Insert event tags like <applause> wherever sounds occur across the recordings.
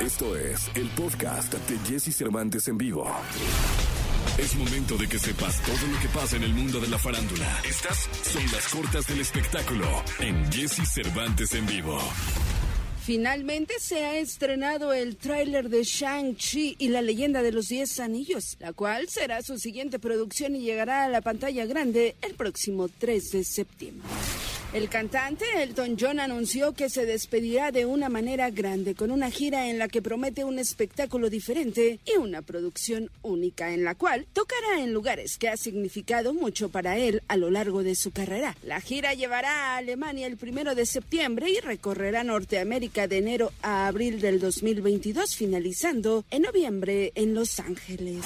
Esto es el podcast de Jesse Cervantes en vivo. Es momento de que sepas todo lo que pasa en el mundo de la farándula. Estas son las cortas del espectáculo en Jesse Cervantes en vivo. Finalmente se ha estrenado el tráiler de Shang-Chi y la leyenda de los Diez Anillos, la cual será su siguiente producción y llegará a la pantalla grande el próximo 3 de septiembre. El cantante Elton John anunció que se despedirá de una manera grande con una gira en la que promete un espectáculo diferente y una producción única en la cual tocará en lugares que ha significado mucho para él a lo largo de su carrera. La gira llevará a Alemania el primero de septiembre y recorrerá Norteamérica de enero a abril del 2022, finalizando en noviembre en Los Ángeles.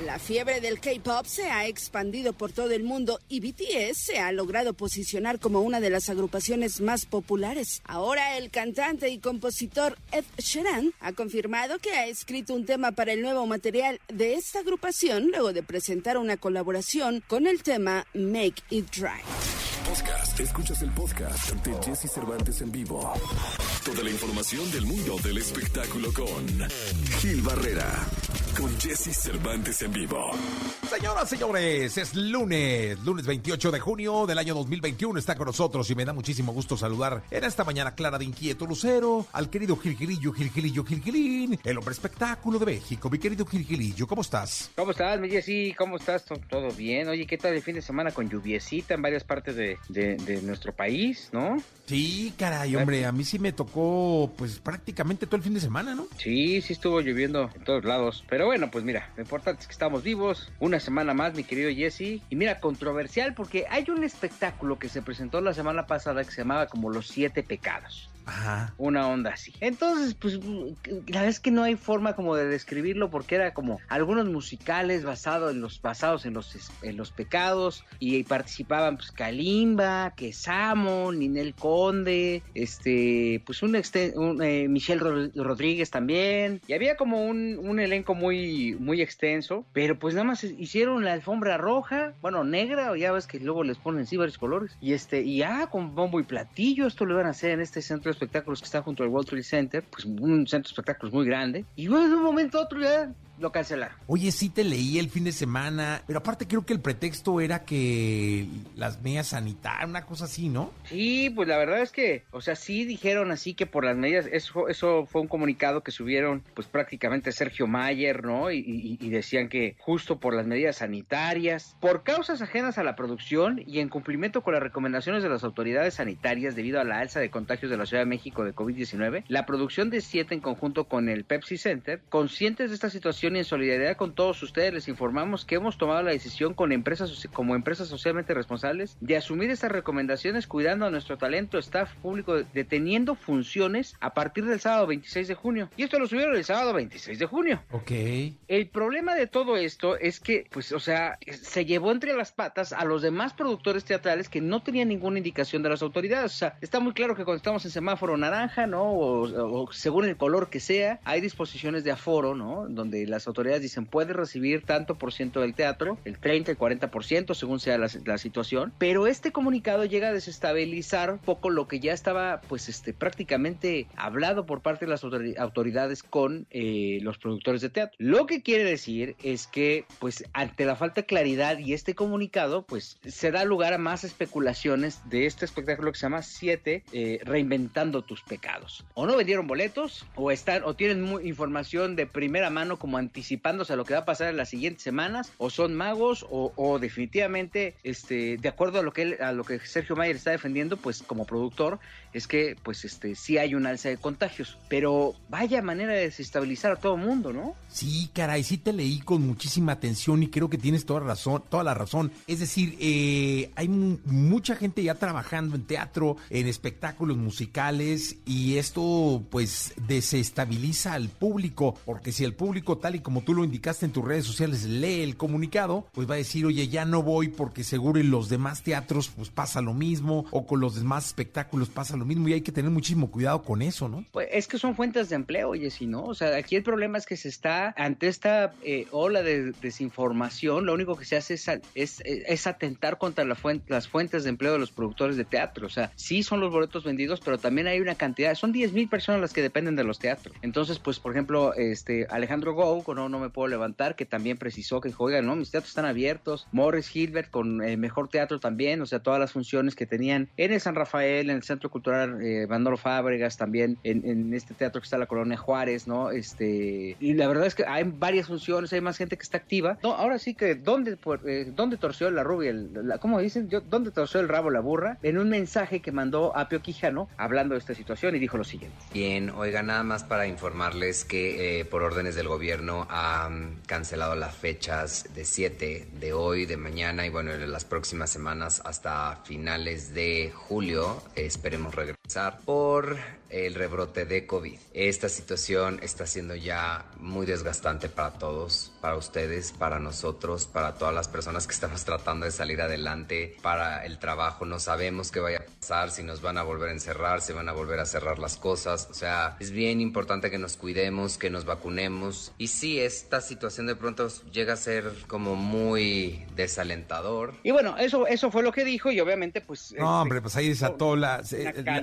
La fiebre del K-pop se ha expandido por todo el mundo y BTS se ha logrado posicionar como una de las agrupaciones más populares. Ahora el cantante y compositor Ed Sheeran ha confirmado que ha escrito un tema para el nuevo material de esta agrupación luego de presentar una colaboración con el tema Make It Dry. Podcast. Escuchas el podcast de Jesse Cervantes en vivo. Toda la información del mundo del espectáculo con Gil Barrera. Con Jesse Cervantes en vivo. Señoras, señores, es lunes, lunes 28 de junio del año 2021. Está con nosotros y me da muchísimo gusto saludar en esta mañana clara de inquieto lucero al querido Gilgilillo, Gilgilillo, Gilgilín, el hombre espectáculo de México. Mi querido Gilgilillo, ¿cómo estás? ¿Cómo estás, mi Jessy? ¿Cómo estás? ¿Todo bien? Oye, ¿qué tal el fin de semana con lluviecita en varias partes de, de, de nuestro país, no? Sí, caray, hombre, a mí sí me tocó pues prácticamente todo el fin de semana, ¿no? Sí, sí estuvo lloviendo en todos lados. Pero bueno, pues mira, lo importante es que estamos vivos. Una semana más, mi querido Jesse. Y mira, controversial porque hay un espectáculo que se presentó la semana pasada que se llamaba como Los Siete Pecados. Ajá. Una onda así. Entonces, pues, la verdad es que no hay forma como de describirlo porque era como algunos musicales basados en los, basados en los, en los pecados y participaban pues Kalimba, Quesamo, Ninel Conde, este, pues un, exten- un, eh, Michelle Ro- Rodríguez también. Y había como un, un elenco muy, muy extenso, pero pues nada más hicieron la alfombra roja, bueno, negra, ya ves que luego les ponen sí varios colores. Y este, y ah, con bombo y platillo, esto lo iban a hacer en este centro espectáculos que está junto al World Trade Center, pues un centro de espectáculos muy grande. Y bueno, de un momento a otro ya lo cancelaron. Oye, sí te leí el fin de semana, pero aparte creo que el pretexto era que las medidas sanitarias, una cosa así, ¿no? Sí, pues la verdad es que, o sea, sí dijeron así que por las medidas, eso, eso fue un comunicado que subieron, pues prácticamente Sergio Mayer, ¿no? Y, y- y decían que justo por las medidas sanitarias, por causas ajenas a la producción y en cumplimiento con las recomendaciones de las autoridades sanitarias debido a la alza de contagios de la Ciudad de México de COVID-19, la producción de siete en conjunto con el Pepsi Center, conscientes de esta situación y en solidaridad con todos ustedes, les informamos que hemos tomado la decisión con empresas como empresas socialmente responsables de asumir estas recomendaciones cuidando a nuestro talento, staff público, deteniendo funciones a partir del sábado 26 de junio. Y esto lo subieron el sábado 26 de junio. Ok. El problema de todo esto es que, pues, o sea, se llevó entre las patas a los demás productores teatrales que no tenían ninguna indicación de las autoridades. O sea, está muy claro que cuando estamos en semáforo naranja, ¿no? O, o según el color que sea, hay disposiciones de aforo, ¿no? Donde las autoridades dicen puede recibir tanto por ciento del teatro, el 30, el 40%, según sea la, la situación. Pero este comunicado llega a desestabilizar un poco lo que ya estaba, pues, este, prácticamente hablado por parte de las autori- autoridades con eh, los productores de teatro. Lo que quiere decir es que, pues, ante la falta de claridad y este comunicado, pues, se da lugar a más especulaciones de este espectáculo que se llama Siete, eh, reinventando tus pecados. O no vendieron boletos, o están, o tienen mu- información de primera mano como anticipándose a lo que va a pasar en las siguientes semanas, o son magos, o, o definitivamente, este, de acuerdo a lo que él- a lo que Sergio Mayer está defendiendo, pues, como productor, es que, pues, este, sí hay un alza de contagios. Pero vaya manera de desestabilizar a todo el mundo, ¿no? Sí, caray, sí te leí con muchísima atención y creo que tienes toda razón, toda la razón. Es decir, eh, hay mu- mucha gente ya trabajando en teatro, en espectáculos musicales y esto pues desestabiliza al público, porque si el público tal y como tú lo indicaste en tus redes sociales, lee el comunicado, pues va a decir, oye, ya no voy porque seguro en los demás teatros pues pasa lo mismo o con los demás espectáculos pasa lo mismo y hay que tener muchísimo cuidado con eso, ¿no? Pues es que son fuentes de empleo, oye, si no, o sea, aquí el problema es que se está ante esta eh, ola de desinformación, lo único que se hace es, es, atentar contra la fuente, las fuentes de empleo de los productores de teatro, o sea, sí son los boletos vendidos, pero también hay una cantidad, son 10 mil personas las que dependen de los teatros. Entonces, pues, por ejemplo, este Alejandro Gou, no, no me puedo levantar, que también precisó que, oigan, no, mis teatros están abiertos, Morris Hilbert con el mejor teatro también, o sea, todas las funciones que tenían en el San Rafael, en el Centro Cultural eh, Fábregas, también en, este teatro que está en la Colonia Juárez, ¿no? Este, y la verdad es que hay varias funciones, hay más gente que está activa. No, ahora sí que, ¿dónde, eh, ¿dónde torció la rubia? El, ¿Cómo dicen? Yo, ¿Dónde torció el rabo la burra? En un mensaje que mandó Apio Quijano hablando de esta situación y dijo lo siguiente. Bien, oiga, nada más para informarles que eh, por órdenes del gobierno han cancelado las fechas de 7, de hoy, de mañana y bueno, en las próximas semanas hasta finales de julio. esperemos regresar por el rebrote de COVID. Esta situación está siendo ya muy desgastante para todos, para ustedes, para nosotros, para todas las personas que estamos <laughs> tratando de salir adelante, para el trabajo. No sabemos qué vaya a pasar, si nos van a volver a encerrar, si van a volver a cerrar las cosas. O sea, es bien importante que nos cuidemos, que nos vacunemos. Y sí, esta situación de pronto llega a ser como muy desalentador. Y bueno, eso, eso fue lo que dijo y obviamente pues... No, hombre, pues ahí desató la...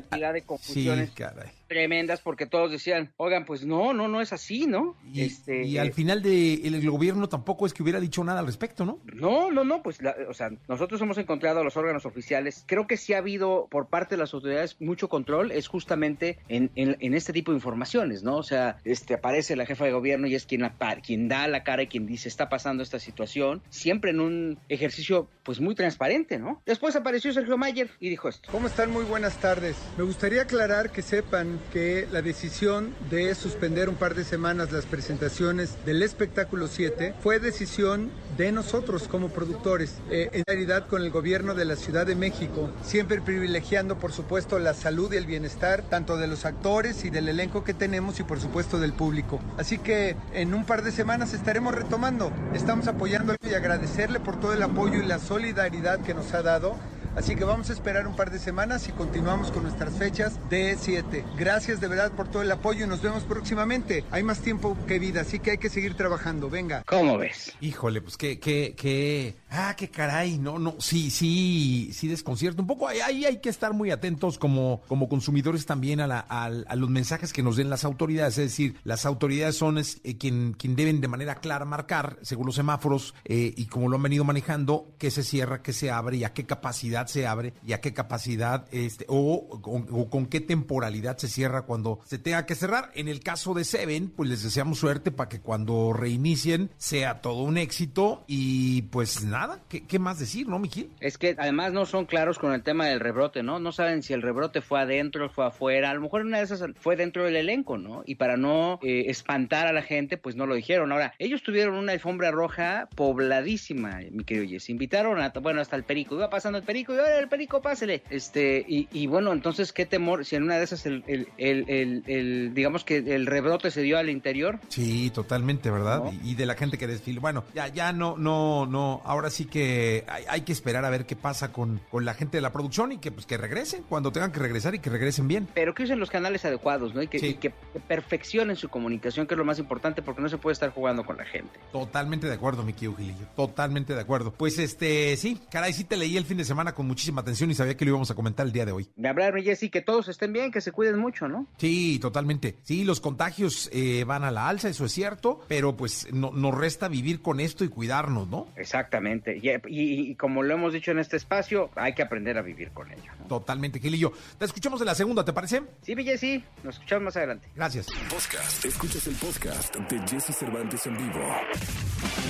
cantidad de confusiones. Sí, tremendas porque todos decían, oigan, pues no, no, no es así, ¿no? Y, este, y al final de el, gobierno tampoco es que hubiera dicho nada al respecto, ¿no? No, no, no, pues, o sea, nosotros hemos encontrado a los órganos oficiales. Creo que sí ha habido por parte de las autoridades mucho control, es justamente en, en, este tipo de informaciones, ¿no? O sea, este aparece la jefa de gobierno y es quien, la, quien da la cara y quien dice está pasando esta situación, siempre en un ejercicio pues muy transparente, ¿no? Después apareció Sergio Mayer y dijo esto. ¿Cómo están? Muy buenas tardes. Me gustaría aclarar que sepan que la decisión de suspender un par de semanas las presentaciones del espectáculo 7 fue decisión de nosotros como productores, eh, en realidad con el gobierno de la Ciudad de México, siempre privilegiando por supuesto la salud y el bienestar tanto de los actores y del elenco que tenemos y por supuesto del público. Así que en un par de semanas estaremos retomando, estamos apoyándole y agradecerle por todo el apoyo y la solidaridad que nos ha dado Así que vamos a esperar un par de semanas y continuamos con nuestras fechas de 7. Gracias de verdad por todo el apoyo y nos vemos próximamente. Hay más tiempo que vida, así que hay que seguir trabajando. Venga. ¿Cómo ves? Híjole, pues qué, qué, qué. Ah, qué caray. No, no. Sí, sí, sí desconcierto. Un poco ahí hay, que estar muy atentos como, como consumidores también a, la, a, los mensajes que nos den las autoridades. Es decir, las autoridades son eh, quien, quien deben de manera clara marcar, según los semáforos eh, y como lo han venido manejando, qué se cierra, qué se abre y a qué capacidad se abre y a qué capacidad este, o, con qué temporalidad se cierra cuando se tenga que cerrar. En el caso de Seven, pues les deseamos suerte para que cuando reinicien sea todo un éxito y pues nada, ¿qué, más decir, no, Mijil? Es que además no son claros con el tema del rebrote, ¿no? No saben si el rebrote fue adentro, fue afuera, a lo mejor una de esas fue dentro del elenco, ¿no? Y para no eh, espantar a la gente, pues no lo dijeron. Ahora, ellos tuvieron una alfombra roja pobladísima, mi querido Jess. Invitaron a, bueno, hasta el perico, iba pasando el perico el perico, pásele. Este, y, bueno, entonces, ¿qué temor? Si en una de esas, el, el, digamos que el rebrote se dio al interior. Sí, totalmente, ¿verdad? Y, de la gente que desfile. Bueno, ya, ya no, no, no. Ahora sí que hay, que esperar a ver qué pasa con, con la gente de la producción y que, pues, que regresen cuando tengan que regresar y que regresen bien. Pero que usen los canales adecuados, ¿no? Y que, que perfeccionen su comunicación, que es lo más importante, porque no se puede estar jugando con la gente. Totalmente de acuerdo, mi Gilillo. Totalmente de acuerdo. Pues este, sí, caray, sí te leí el fin de semana con muchísima atención y sabía que lo íbamos a comentar el día de hoy. De hablar, Jessy, que todos estén bien, que se cuiden mucho, ¿no? Sí, totalmente. Sí, los contagios eh, van a la alza, eso es cierto, pero pues no, nos resta vivir con esto y cuidarnos, ¿no? Exactamente. Y, como lo hemos dicho en este espacio, hay que aprender a vivir con ello. Totalmente, Gilillo. Te escuchamos en la segunda, ¿te parece? Sí, Jessy, nos escuchamos más adelante. Gracias. Podcast. Escuchas el podcast de Jesse Cervantes en vivo.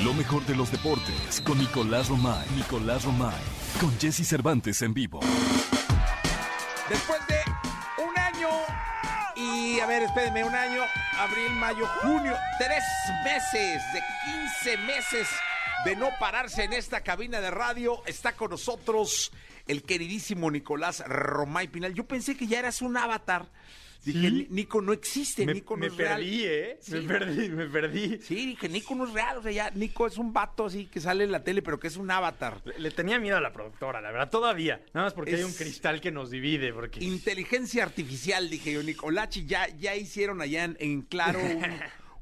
Lo mejor de los deportes con Nicolás Romay. Nicolás Romay con Jesse Cervantes en vivo. Después de un año y, a ver, espérenme, un año, abril, mayo, junio, tres meses, de 15 meses de no pararse en esta cabina de radio, está con nosotros el queridísimo Nicolás Romay Pinal. Yo pensé que ya eras un avatar Dije, ¿Sí? Nico no existe, Me, Nico no me es real. perdí, ¿eh? Sí. Me perdí, me perdí. Sí, dije, Nico no es real, o sea, ya Nico es un vato así que sale en la tele, pero que es un avatar. Le, le tenía miedo a la productora, la verdad, todavía. Nada más porque Es- hay un cristal que nos divide. Porque... Inteligencia artificial, dije yo, Nicolachi, ya, ya hicieron allá en, en claro un,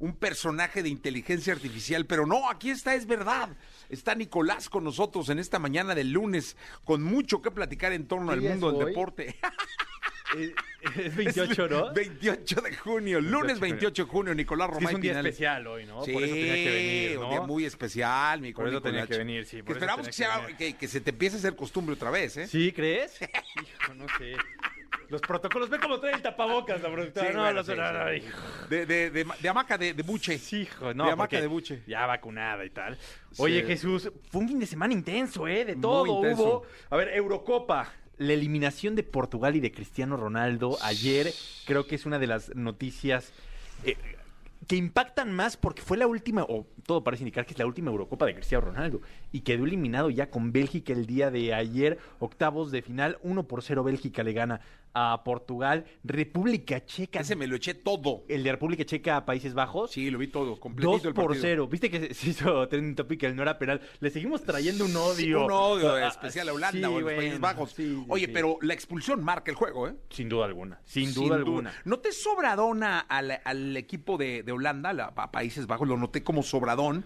<laughs> un personaje de inteligencia artificial, pero no, aquí está, es verdad. Está Nicolás con nosotros en esta mañana del lunes, con mucho que platicar en torno al ¿Qué día mundo del deporte. <laughs> Eh, es <laughs> 28, ¿no? 28 de junio, lunes 28 de junio, Nicolás Romay es un día Pinal. especial hoy, ¿no? Sí, Por eso tenía que venir, ¿no? un día muy especial, mi Por eso tenía que venir, sí, Que esperamos que, tenía que sea- venir. que, que se te empiece a hacer costumbre otra vez, ¿eh? ¿Sí, crees? <laughs> Hijo, no sé. Los protocolos, ve cómo trae el tapabocas la productora. Sí, no, bueno, no, sí, no, no, hijo. De, de, de, de hamaca de, buche. Sí, hijo, no, De hamaca de buche. Ya vacunada y tal. Oye. Jesús, fue un fin de semana intenso, ¿eh? De todo hubo. A ver, Eurocopa. La eliminación de Portugal y de Cristiano Ronaldo ayer creo que es una de las noticias eh, que impactan más porque fue la última, o todo parece indicar que es la última Eurocopa de Cristiano Ronaldo y quedó eliminado ya con Bélgica el día de ayer, octavos de final, 1 por 0 Bélgica le gana a Portugal, República Checa, Ese me lo eché todo. el de República Checa a Países Bajos, Sí, lo vi todo, completito 2 el por partido. 0. Viste que se- hizo trending topic, el no era penal. Le seguimos trayendo un odio. Un odio Ah, especial a Holanda sí, o a los bueno, Países Bajos. sí, sí, Oye, sí. pero la expulsión marca el juego, ¿eh? Sin duda alguna. Sin duda alguna. ¿No te sobradona al, al equipo de, de Holanda, la- a Países Bajos? Lo noté como sobradón.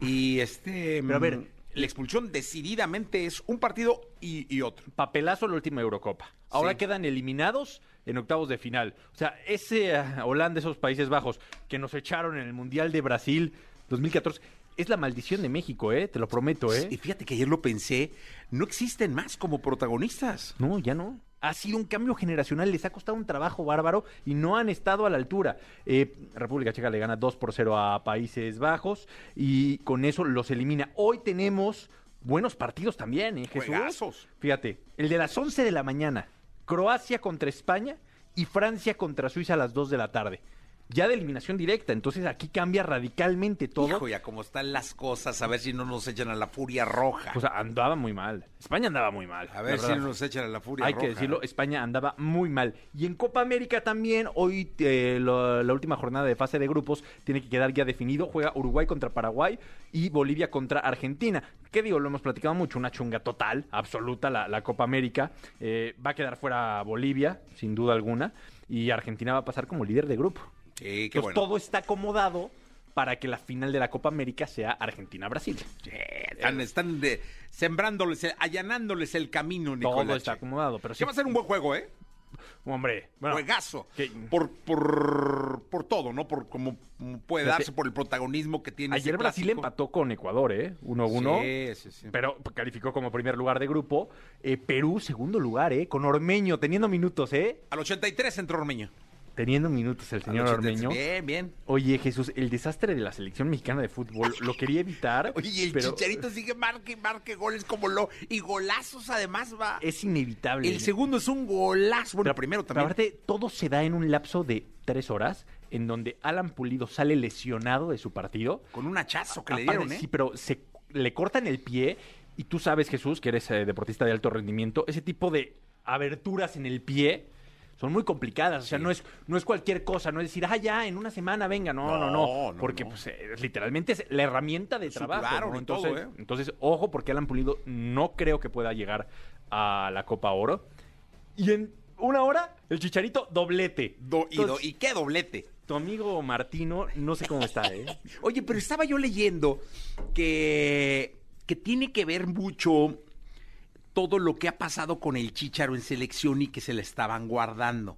Y este. Pero a ver, mm, La expulsión decididamente es un partido y, y otro. Papelazo la última Eurocopa. Ahora Sí. quedan eliminados en octavos de final. O sea, ese ah, Holanda, esos Países Bajos que nos echaron en el Mundial de Brasil 2014, es la maldición de México, ¿eh? Te lo prometo, ¿eh? Y fíjate que ayer lo pensé, no existen más como protagonistas. No, ya no. Ha sido un cambio generacional, les ha costado un trabajo bárbaro y no han estado a la altura. Eh, República Checa le gana 2 por 0 a Países Bajos y con eso los elimina. Hoy tenemos buenos partidos también, ¿eh, Jesús? Juegazos. Fíjate, el de las 11 de la mañana, Croacia contra España y Francia contra Suiza a las 2 de la tarde. Ya de eliminación directa, entonces aquí cambia radicalmente todo. Hijo, ya como están las cosas, a ver si no nos echan a la furia roja. Pues andaba muy mal. España andaba muy mal. a ver si no nos echan a la furia Hay roja. que decirlo, España andaba muy mal. Y en Copa América también, hoy eh, lo- la última jornada de fase de grupos tiene que quedar ya definido. Juega Uruguay contra Paraguay y Bolivia contra Argentina. ¿Qué digo? Lo hemos platicado mucho, una chunga total, absoluta, la, la Copa América. Eh, va a quedar fuera Bolivia, sin duda alguna, y Argentina va a pasar como líder de grupo. Sí, qué Entonces, bueno. todo está acomodado para que la final de la Copa América sea Argentina-Brasil. Sí, están están de- sembrándoles, eh, allanándoles el camino, Todo Nicolás. está acomodado, pero sí, Sí va a ser un buen juego, ¿eh? hombre, bueno, Juegazo. que- Por, por, por todo, ¿no? Por como como puede darse, por el protagonismo que tiene ese Ayer Brasil clásico. empató con Ecuador, ¿eh? 1-1. Sí, sí, sí. Pero calificó como primer lugar de grupo. Eh, Perú, segundo lugar, ¿eh? Con Ormeño, teniendo minutos, ¿eh? Al 83 entró Ormeño. Teniendo minutos el señor 83. Ormeño. Bien, bien. Oye, Jesús, el desastre de la selección mexicana de fútbol lo quería evitar. <laughs> Oye, y el pero Chicharito sigue marque y marque goles como lo... Y golazos además va. Es inevitable. El segundo es un golazo. Bueno, Pero- el primero también. aparte, todo se da en un lapso de tres horas, en donde Alan Pulido sale lesionado de su partido. Con un hachazo que le Aparte, dieron, ¿eh? Sí, pero se le cortan el pie y tú sabes, Jesús, que eres eh, deportista de alto rendimiento, ese tipo de aberturas en el pie son muy complicadas, o sea, no es no es cualquier cosa, no es decir, ah, ya, en una semana venga, no, no, no, porque no. pues, eh, literalmente es la herramienta de trabajo. ¿no? todo, Entonces, ¿eh? entonces, ojo, porque Alan Pulido no creo que pueda llegar a la Copa Oro. Y en una hora, el Chicharito doblete. Do- y, do- y qué doblete. tu amigo Martino, no sé cómo está, ¿eh? <laughs> Oye, pero estaba yo leyendo que, que tiene que ver mucho todo lo que ha pasado con el Chicharo en selección y que se le estaban guardando.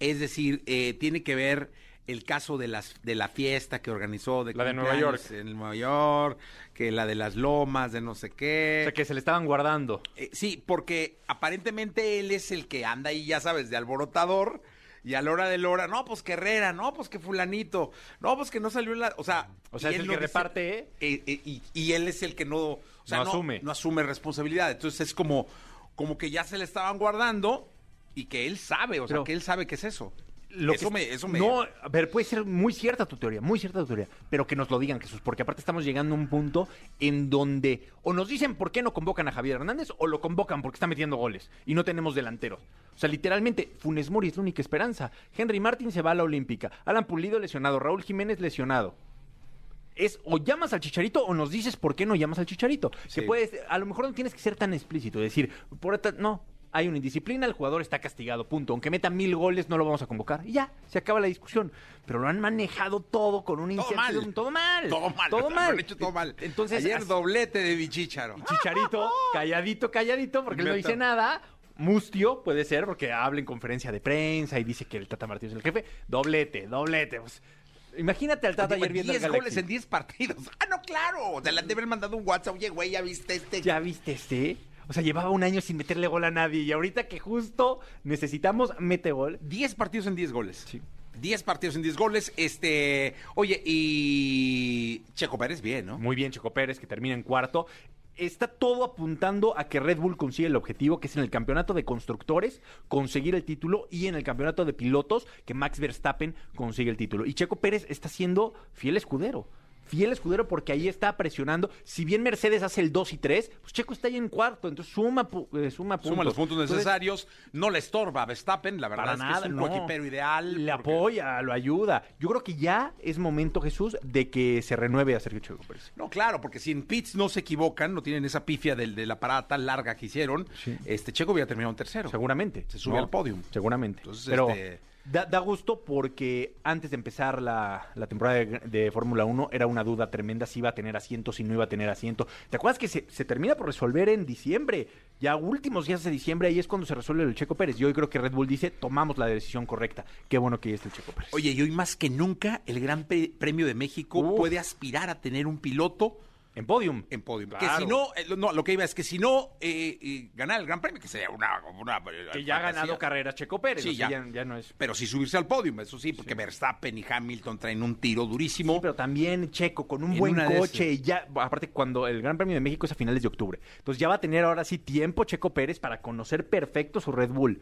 Es decir, eh, tiene que ver el caso de las de la fiesta que organizó de La de Nueva cumpleaños en Nueva York, que la de las lomas, de no sé qué. O sea, que se le estaban guardando. Eh, sí, porque aparentemente él es el que anda ahí, ya sabes, de alborotador. Y a la hora de la hora, no, pues que Herrera, no, pues que fulanito, no, pues que no salió en la... O sea, O sea, es el no que dice- reparte, ¿eh? eh, eh, y, y él es el que no... O sea, No no, asume. No asume responsabilidad. Entonces es como, como que ya se le estaban guardando y que él sabe, o sea, que él sabe qué es eso. Lo eso que- me... Eso me No, a ver, puede ser muy cierta tu teoría, muy cierta tu teoría, pero que nos lo digan, Jesús, porque aparte estamos llegando a un punto en donde o nos dicen por qué no convocan a Javier Hernández o lo convocan porque está metiendo goles y no tenemos delanteros. O sea, literalmente, Funes Mori es la única esperanza. Henry Martin se va a la Olímpica. Alan Pulido lesionado. Raúl Jiménez lesionado. Es o llamas al Chicharito o nos dices por qué no llamas al Chicharito. Sí. Que puedes, a lo mejor no tienes que ser tan explícito, decir, por no, hay una indisciplina, el jugador está castigado, punto. Aunque meta mil goles, no lo vamos a convocar. Y ya, se acaba la discusión. Pero lo han manejado todo con un Todo mal. Todo mal. Todo mal. Todo mal. hecho todo mal. Entonces, Ayer doblete de Bichicharo. Chicharito, <laughs> calladito, calladito, porque él no dice nada. Mustio puede ser, porque habla en conferencia de prensa y dice que el Tata Martínez es el jefe. Doblete, doblete. Pues, imagínate al Tata Oye, ayer viendo 10 al goles Galaxy. en 10 partidos. <laughs> Ah, no, claro. O sea, le han de haber mandado un WhatsApp. Oye, güey, ya viste este. ¿Ya viste este? O sea, llevaba un año sin meterle gol a nadie y ahorita que justo necesitamos, mete gol. 10 partidos en 10 goles. Sí. 10 partidos en 10 goles. Este. Oye, y. Checo Pérez, bien, ¿no? Muy bien, Checo Pérez, que termina en cuarto. Está todo apuntando a que Red Bull consiga el objetivo, que es en el campeonato de constructores conseguir el título y en el campeonato de pilotos que Max Verstappen consigue el título. Y Checo Pérez está siendo fiel escudero. Fiel escudero porque ahí está presionando. Si bien Mercedes hace el 2 y 3, pues Checo está ahí en cuarto. Entonces suma, eh, suma puntos. Suma los puntos Entonces, necesarios. no le estorba a Verstappen. La verdad para es que nada, es un no. coequipero ideal. Le porque- apoya, lo ayuda. Yo creo que ya es momento, Jesús, de que se renueve a Sergio Checo Pérez. No, claro, porque si en pits no se equivocan, no tienen esa pifia del- de, la parada tan larga que hicieron, este Checo hubiera terminado en tercero. Seguramente. Se sube al podium. Seguramente. Entonces, Pero este- da, da gusto porque antes de empezar la, la temporada de, de Fórmula 1 era una duda tremenda si iba a tener asiento, si no iba a tener asiento. ¿Te acuerdas que se, se termina por resolver en diciembre? Ya últimos días de diciembre, ahí es cuando se resuelve el Checo Pérez. Y hoy creo que Red Bull dice, tomamos la decisión correcta. Qué bueno que ya está el Checo Pérez. Oye, y hoy más que nunca, el Gran Pre- Premio de México puede aspirar a tener un piloto en podium. en podio. Claro. Que si no, eh, no, lo que iba es que si no eh, eh, ganar el Gran Premio, que sería una. una Que ya ha ganado carreras Checo Pérez. Sí, o sea, ya. no es... Pero si subirse al podio, eso sí, porque Verstappen y Hamilton traen un tiro durísimo. Sí, pero también Checo con un En buen coche y ya, aparte cuando el Gran Premio de México es a finales de octubre. Entonces ya va a tener ahora sí tiempo Checo Pérez para conocer perfecto su Red Bull.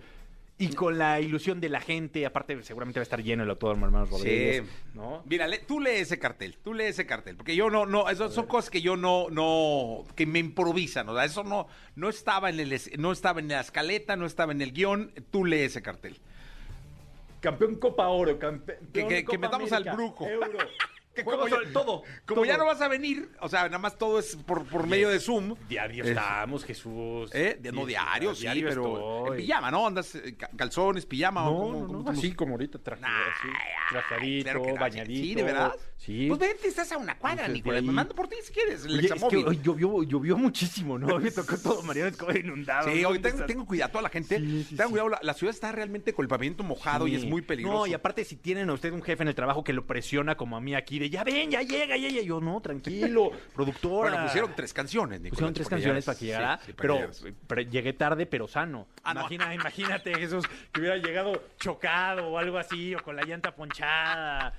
Y con la ilusión de la gente, aparte seguramente va a estar lleno el autódromo Hermanos Rodríguez, ¿no? Mira, le- tú lee ese cartel, tú lee ese cartel, porque yo no, no, eso son cosas que yo no, no, que me improvisan, o sea, eso no, no estaba en el, no estaba en la escaleta, no estaba en el guion, tú lee ese cartel. Campeón Copa Oro, campeón Que- que- que metamos al brujo. Euro. Que como ya- todo. Como todo. ya no vas a venir, o sea, nada más todo es por, por medio de Zoom. Diario Eh, estamos, Jesús. ¿Eh? No diario, sí, Diario pero en pijama, ¿no? Andas eh, ca- calzones, pijama. o No, cómo- no, cómo no, así como ahorita traje, Nah, así, claro bañadito. Sí, ¿de verdad? Sí. Pues vente, estás a una cuadra, Nicolás. Me mando por ti si quieres. El Oye, es que hoy llovió, llovió muchísimo, ¿no? Me tocó <laughs> todo Mariano Escobar inundado. Sí, ¿no? hoy tengo, tengo cuidado, toda la gente. Sí, sí, tengan sí. cuidado, la, la ciudad está realmente con el pavimento mojado y es muy peligroso. No, y aparte si tienen a usted un jefe en el trabajo que lo presiona como a mí aquí de ya ven, ya llega, ya llega. Yo no, tranquilo, <laughs> productora. Bueno, pusieron tres canciones, Nicolás. Pusieron tres canciones para que llegara, pero, llegué tarde, pero sano. Ah, no. Imagina, imagínate, Jesús, que hubiera llegado chocado o algo así, o con la llanta ponchada.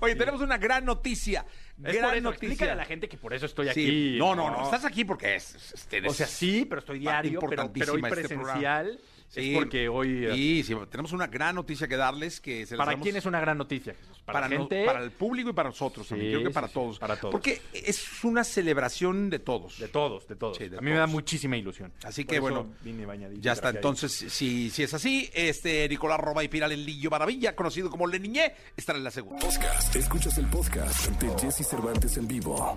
Oye, tenemos una gran noticia. Es gran por eso, noticia. explícale a la gente que por eso estoy Sí, aquí. No, no, no, Estás aquí porque es. es- es- O sea, sí, pero estoy diario, pero, pero hoy este presencial. Sí. Es porque hoy... eh, Sí, sí, tenemos una gran noticia que darles que se ¿Para damos- quién es una gran noticia, Jesús? Para, para, la no- gente... para el público y para nosotros también. Sí, Creo que para sí, todos. para todos. Porque es una celebración de todos. De todos, de todos. Sí, de a mí me da muchísima ilusión. Así Por que bueno, vine bañadito, ya está. Entonces, si, si es así, este Nicolás Roba y Piral el Lillo Maravilla, conocido como Leniñé, estará en la segunda. Podcast. Escuchas el podcast de Jesse Cervantes en vivo.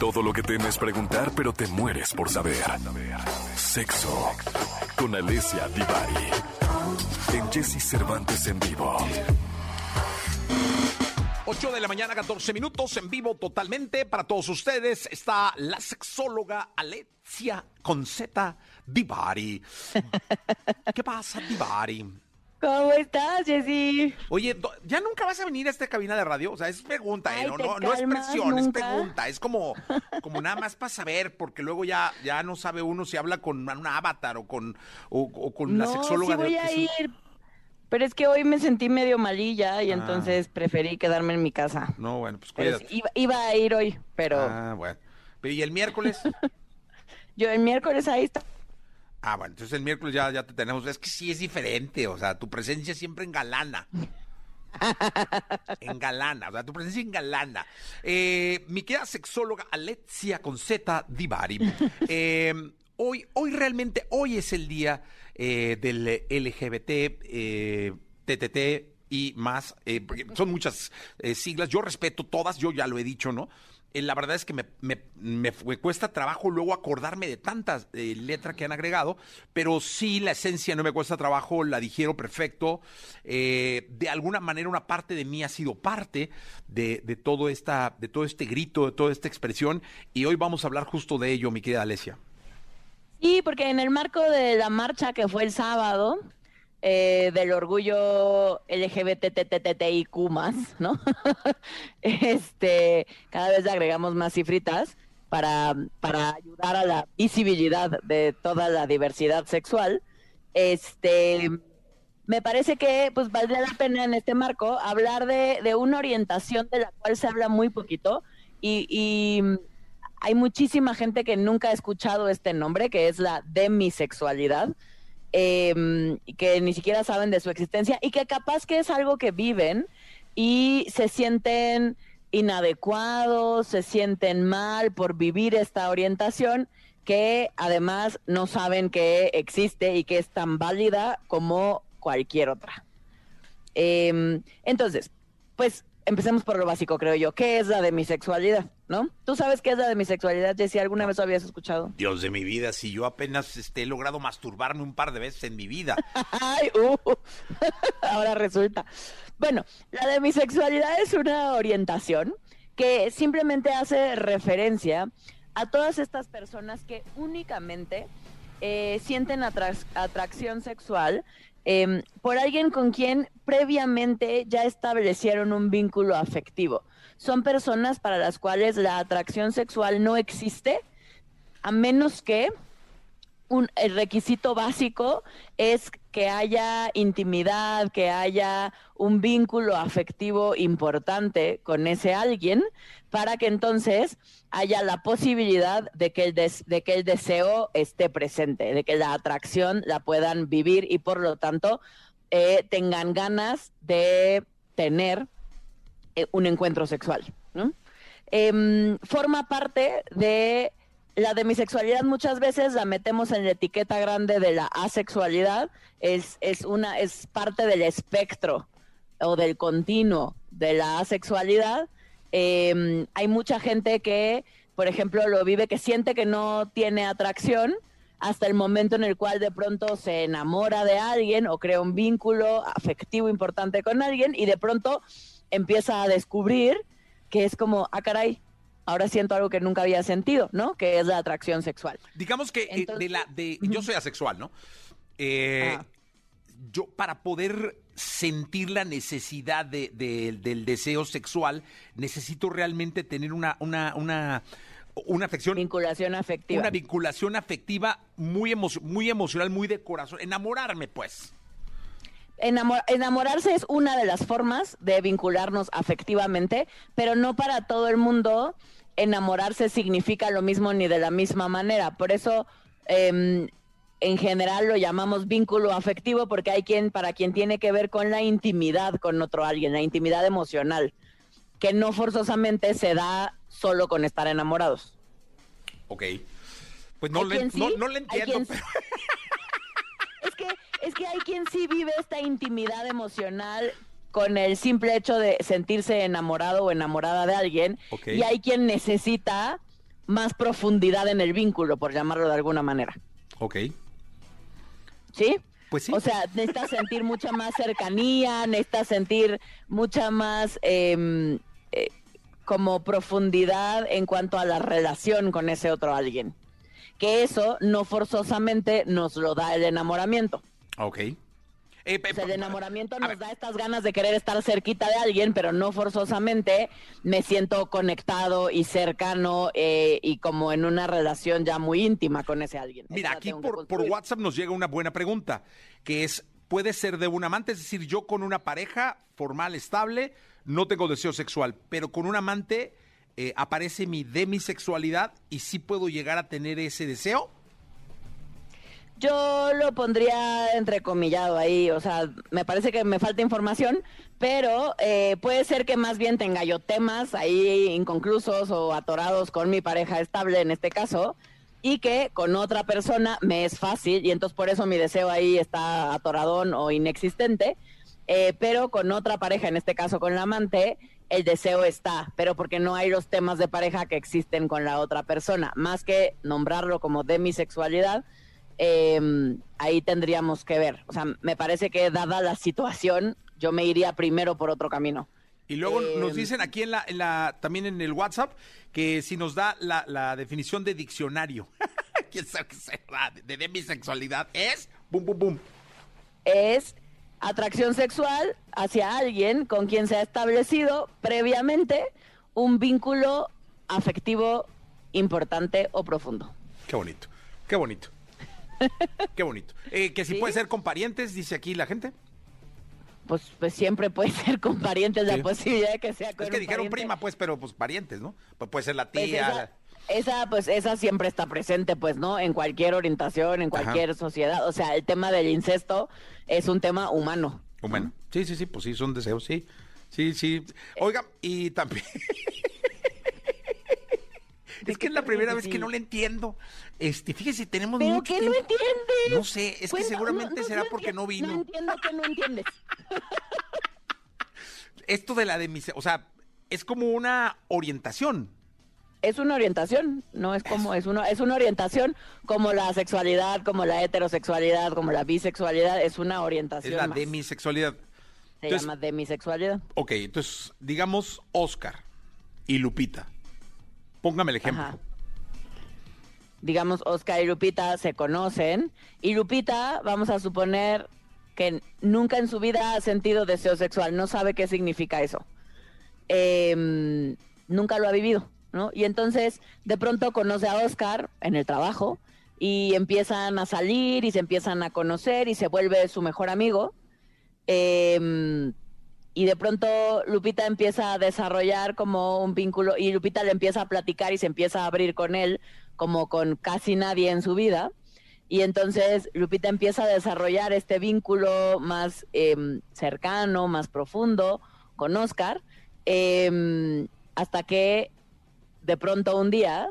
Todo lo que temes preguntar, pero te mueres por saber. Sexo. Con Alessia Divari. En Jesse Cervantes en vivo. 8 de la mañana, 14 minutos, en vivo totalmente para todos ustedes. Está la sexóloga Alexia Conceta Divari. <laughs> ¿Qué pasa, Divari? ¿Cómo estás, Jessy? Oye, ¿ya nunca vas a venir a esta cabina de radio? O sea, es pregunta, ¿eh? Ay, No, ¿te no, no es presión, es pregunta. Es como, como nada más para saber, porque luego ya, ya no sabe uno si habla con una avatar o con, o, o con la no, sexóloga sí voy de a es un- ir. Pero es que hoy me sentí medio malilla Ah. y entonces preferí quedarme en mi casa. No, bueno, pues cuídate. iba, iba a ir hoy, pero Ah, bueno. Pero, ¿Y el miércoles? <laughs> yo el miércoles ahí está. Ah, bueno, entonces el miércoles ya, ya te tenemos. Es que sí es diferente, o sea, tu presencia siempre engalana. <laughs> Engalana, o sea, tu presencia engalana. Eh, mi querida sexóloga Alexia Conceta Divari. <laughs> eh, hoy, hoy realmente, hoy es el día eh, del LGBT, eh, TTT y más, eh, porque son muchas eh, siglas, yo respeto todas, yo ya lo he dicho, ¿no? Eh, la verdad es que me, cuesta trabajo luego acordarme de tantas eh, letras que han agregado, pero sí la esencia no me cuesta trabajo, la dijeron perfecto. Eh, de alguna manera una parte de mí ha sido parte de, de todo esta, de todo este grito, de toda esta expresión, y hoy vamos a hablar justo de ello, mi querida Alesia. Sí, porque en el marco de la marcha que fue el sábado, eh, del orgullo LGBTTTIQ ¿no? <laughs> este, cada vez agregamos más cifritas para, para ayudar a la visibilidad de toda la diversidad sexual. Este, me parece que pues valdría la pena en este marco hablar de, de una orientación de la cual se habla muy poquito y, y hay muchísima gente que nunca ha escuchado este nombre, que es la demisexualidad, y que ni siquiera saben de su existencia y que capaz que es algo que viven y se sienten inadecuados, se sienten mal por vivir esta orientación que además no saben que existe y que es tan válida como cualquier otra. Eh, entonces, pues empecemos por lo básico, creo yo. ¿Qué es la demisexualidad? ¿No? ¿Tú sabes qué es la demisexualidad, Jessy? ¿Alguna vez lo habías escuchado? Dios de mi vida, si yo apenas este, he logrado masturbarme un par de veces en mi vida. <laughs> Ay, uh, <laughs> ahora resulta. Bueno, la demisexualidad es una orientación que simplemente hace referencia a todas estas personas que únicamente eh, sienten atra- atracción sexual eh, por alguien con quien previamente ya establecieron un vínculo afectivo. Son personas para las cuales la atracción sexual no existe a menos que un, el requisito básico es que haya intimidad, que haya un vínculo afectivo importante con ese alguien, para que entonces haya la posibilidad de que el, de que el deseo esté presente, de que la atracción la puedan vivir y por lo tanto eh, tengan ganas de tener eh, un encuentro sexual. ¿no? Em, forma parte de la demisexualidad muchas veces la metemos en la etiqueta grande de la asexualidad, es, es, una, es parte del espectro o del continuo de la asexualidad. Eh, hay mucha gente que, por ejemplo, lo vive que siente que no tiene atracción hasta el momento en el cual de pronto se enamora de alguien o crea un vínculo afectivo importante con alguien y de pronto empieza a descubrir que es como, ah, caray, ahora siento algo que nunca había sentido, ¿no? Que es la atracción sexual. Digamos que eh, de la de yo soy asexual, ¿no? Eh, Ah. Yo para poder sentir la necesidad de, de- del deseo sexual necesito realmente tener una una una una afección Vinculación afectiva. una vinculación afectiva muy emo- muy emocional, muy de corazón, enamorarme pues. Enamor- enamorarse es una de las formas de vincularnos afectivamente, pero no para todo el mundo enamorarse significa lo mismo ni de la misma manera. Por eso, em, en general lo llamamos vínculo afectivo porque hay quien, para quien tiene que ver con la intimidad con otro alguien, la intimidad emocional, que no forzosamente se da solo con estar enamorados. Ok. Pues no le, quien sí, no, no le hay entiendo, quien pero <laughs> Es que, es que hay quien sí vive esta intimidad emocional con el simple hecho de sentirse enamorado o enamorada de alguien. Y hay quien necesita más profundidad en el vínculo, por llamarlo de alguna manera. Ok. ¿Sí? Pues sí. O sea, necesitas sentir mucha más cercanía, necesitas sentir mucha más em, eh, como profundidad en cuanto a la relación con ese otro alguien. Que eso no forzosamente nos lo da el enamoramiento. Ok. Eh, O sea, el enamoramiento nos ver. da estas ganas de querer estar cerquita de alguien, pero no forzosamente me siento conectado y cercano eh, y como en una relación ya muy íntima con ese alguien. Mira, aquí por, por. WhatsApp nos llega una buena pregunta, que es, puede ser de un amante, es decir, yo con una pareja formal, estable, no tengo deseo sexual, pero con un amante eh, aparece mi demisexualidad y sí puedo llegar a tener ese deseo. Yo lo pondría entrecomillado ahí, o sea, me parece que me falta información, pero eh, puede ser que más bien tenga yo temas ahí inconclusos o atorados con mi pareja estable en este caso, y que con otra persona me es fácil y entonces por eso mi deseo ahí está atoradón o inexistente, eh, pero con otra pareja, en este caso con la amante, el deseo está, pero porque no hay los temas de pareja que existen con la otra persona, más que nombrarlo como demisexualidad, eh, ahí tendríamos que ver. O sea, me parece que dada la situación, yo me iría primero por otro camino. Y luego Eh, nos dicen aquí en la, en la, también en el WhatsApp, que si nos da la, la definición de diccionario. ¿Quién sabe qué será? De, de demisexualidad. Es, bum, bum, bum. es atracción sexual hacia alguien con quien se ha establecido previamente un vínculo afectivo importante o profundo. Qué bonito, qué bonito. <laughs> Qué bonito. Eh, que si ¿Sí? puede ser con parientes, dice aquí la gente. Pues, pues siempre puede ser con parientes Sí. la posibilidad de que sea con es que un dijeron pariente. prima, pues, pero pues parientes, ¿no? Pues puede ser la Pues tía. esa, pues esa siempre está presente, pues, ¿no? En cualquier orientación, en cualquier sociedad. O sea, el tema del incesto es un tema humano. Humano. Sí, sí, sí, pues sí, son deseos, sí. Sí, sí. Oiga, y también. <laughs> es que es la primera vez que no le entiendo. Este, fíjese, tenemos ¿Pero mucho qué no entiendes? No sé, es que seguramente no, no, será no porque no vino. No entiendo que no entiendes. <laughs> Esto de la de mis, o sea, es como una orientación. Es una orientación, no es como, es una, es una orientación como la sexualidad, como la heterosexualidad, como la bisexualidad, es una orientación. Es la más. demisexualidad. Se Entonces- llama demisexualidad. Ok, entonces, digamos Oscar y Lupita. Póngame el ejemplo. Ajá. digamos, Oscar y Lupita se conocen y Lupita, vamos a suponer que nunca en su vida ha sentido deseo sexual, no sabe qué significa eso. Em, nunca lo ha vivido, ¿no? Y entonces de pronto conoce a Oscar en el trabajo y empiezan a salir y se empiezan a conocer y se vuelve su mejor amigo. Em, y de pronto Lupita empieza a desarrollar como un vínculo y Lupita le empieza a platicar y se empieza a abrir con él como con casi nadie en su vida. Y entonces Lupita empieza a desarrollar este vínculo más em, cercano, más profundo con Oscar, em, hasta que de pronto un día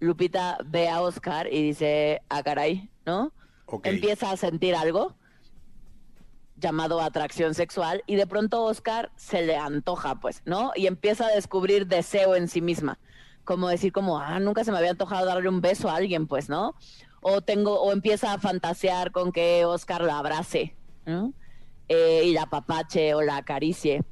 Lupita ve a Oscar y dice, ah, caray, ¿no? Empieza a sentir algo llamado atracción sexual y de pronto Oscar se le antoja, pues, ¿no? Y empieza a descubrir deseo en sí misma, como decir como, ah, nunca se me había antojado darle un beso a alguien, pues, ¿no? O tengo, o empieza a fantasear con que Oscar la abrace, ¿no? Eh, y la papache o la acaricie.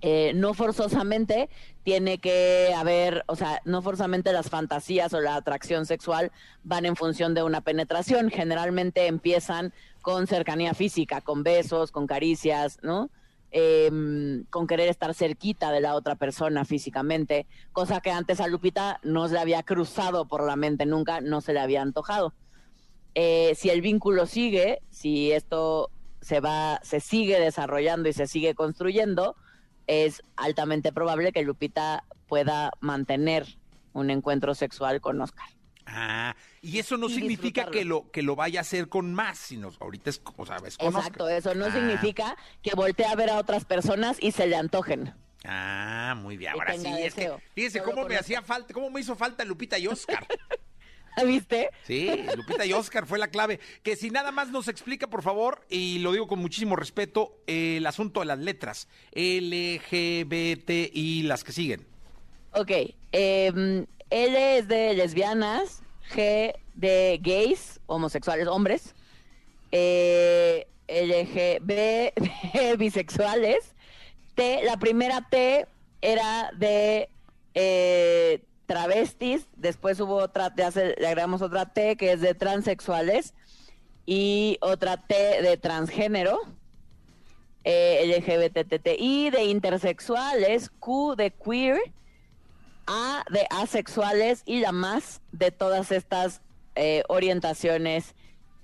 Eh, no forzosamente tiene que haber, o sea, no forzosamente las fantasías o la atracción sexual van en función de una penetración. Generalmente empiezan con cercanía física, con besos, con caricias, ¿no? Em, con querer estar cerquita de la otra persona físicamente, cosa que antes a Lupita no se le había cruzado por la mente nunca, no se le había antojado. Eh, si el vínculo sigue, si esto se va, se sigue desarrollando y se sigue construyendo, es altamente probable que Lupita pueda mantener un encuentro sexual con Oscar. Ah, y eso no Y significa que lo que lo vaya a hacer con más, sino ahorita es, o sea, es con Exacto, Oscar. eso no Ah, significa que voltee a ver a otras personas y se le antojen. Ah, muy bien. Ahora sí, es que fíjese Solo cómo me hacía falta, cómo me hizo falta Lupita y Oscar. <laughs> ¿Viste? Sí, Lupita y Oscar fue la clave. Que si nada más nos explica, por favor, y lo digo con muchísimo respeto, el asunto de las letras. LGBT y las que siguen. Ok, em, L es de lesbianas, G de gays, homosexuales, hombres, eh, LGB de <laughs> bisexuales, T, la primera T era de eh, travestis, después hubo otra, ya se- le agregamos otra T que es de transexuales y otra T de transgénero. Eh, LGBTTI de intersexuales, Q de queer, A de asexuales y la más de todas estas eh, orientaciones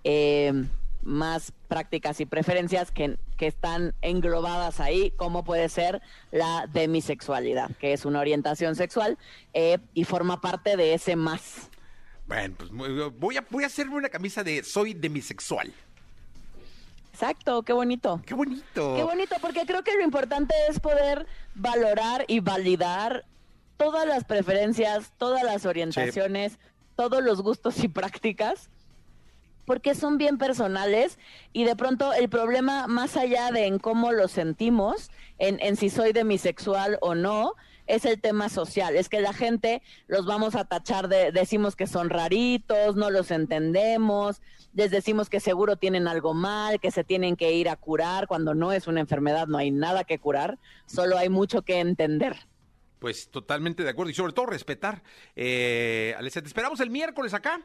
eh, más prácticas y preferencias que, que están englobadas ahí, como puede ser la demisexualidad, que es una orientación sexual eh, y forma parte de ese más. Bueno, pues voy a, voy a hacerme una camisa de soy demisexual. Exacto, qué bonito. Qué bonito. Qué bonito, porque creo que lo importante es poder valorar y validar todas las preferencias, todas las orientaciones, todos los gustos y prácticas porque son bien personales y de pronto el problema más allá de en cómo lo sentimos, en, en si soy demisexual o no, es el tema social, es que la gente los vamos a tachar de, decimos que son raritos, no los entendemos, les decimos que seguro tienen algo mal, que se tienen que ir a curar, cuando no es una enfermedad, no hay nada que curar, solo hay mucho que entender. Pues totalmente de acuerdo y sobre todo respetar. Eh, te esperamos el miércoles acá.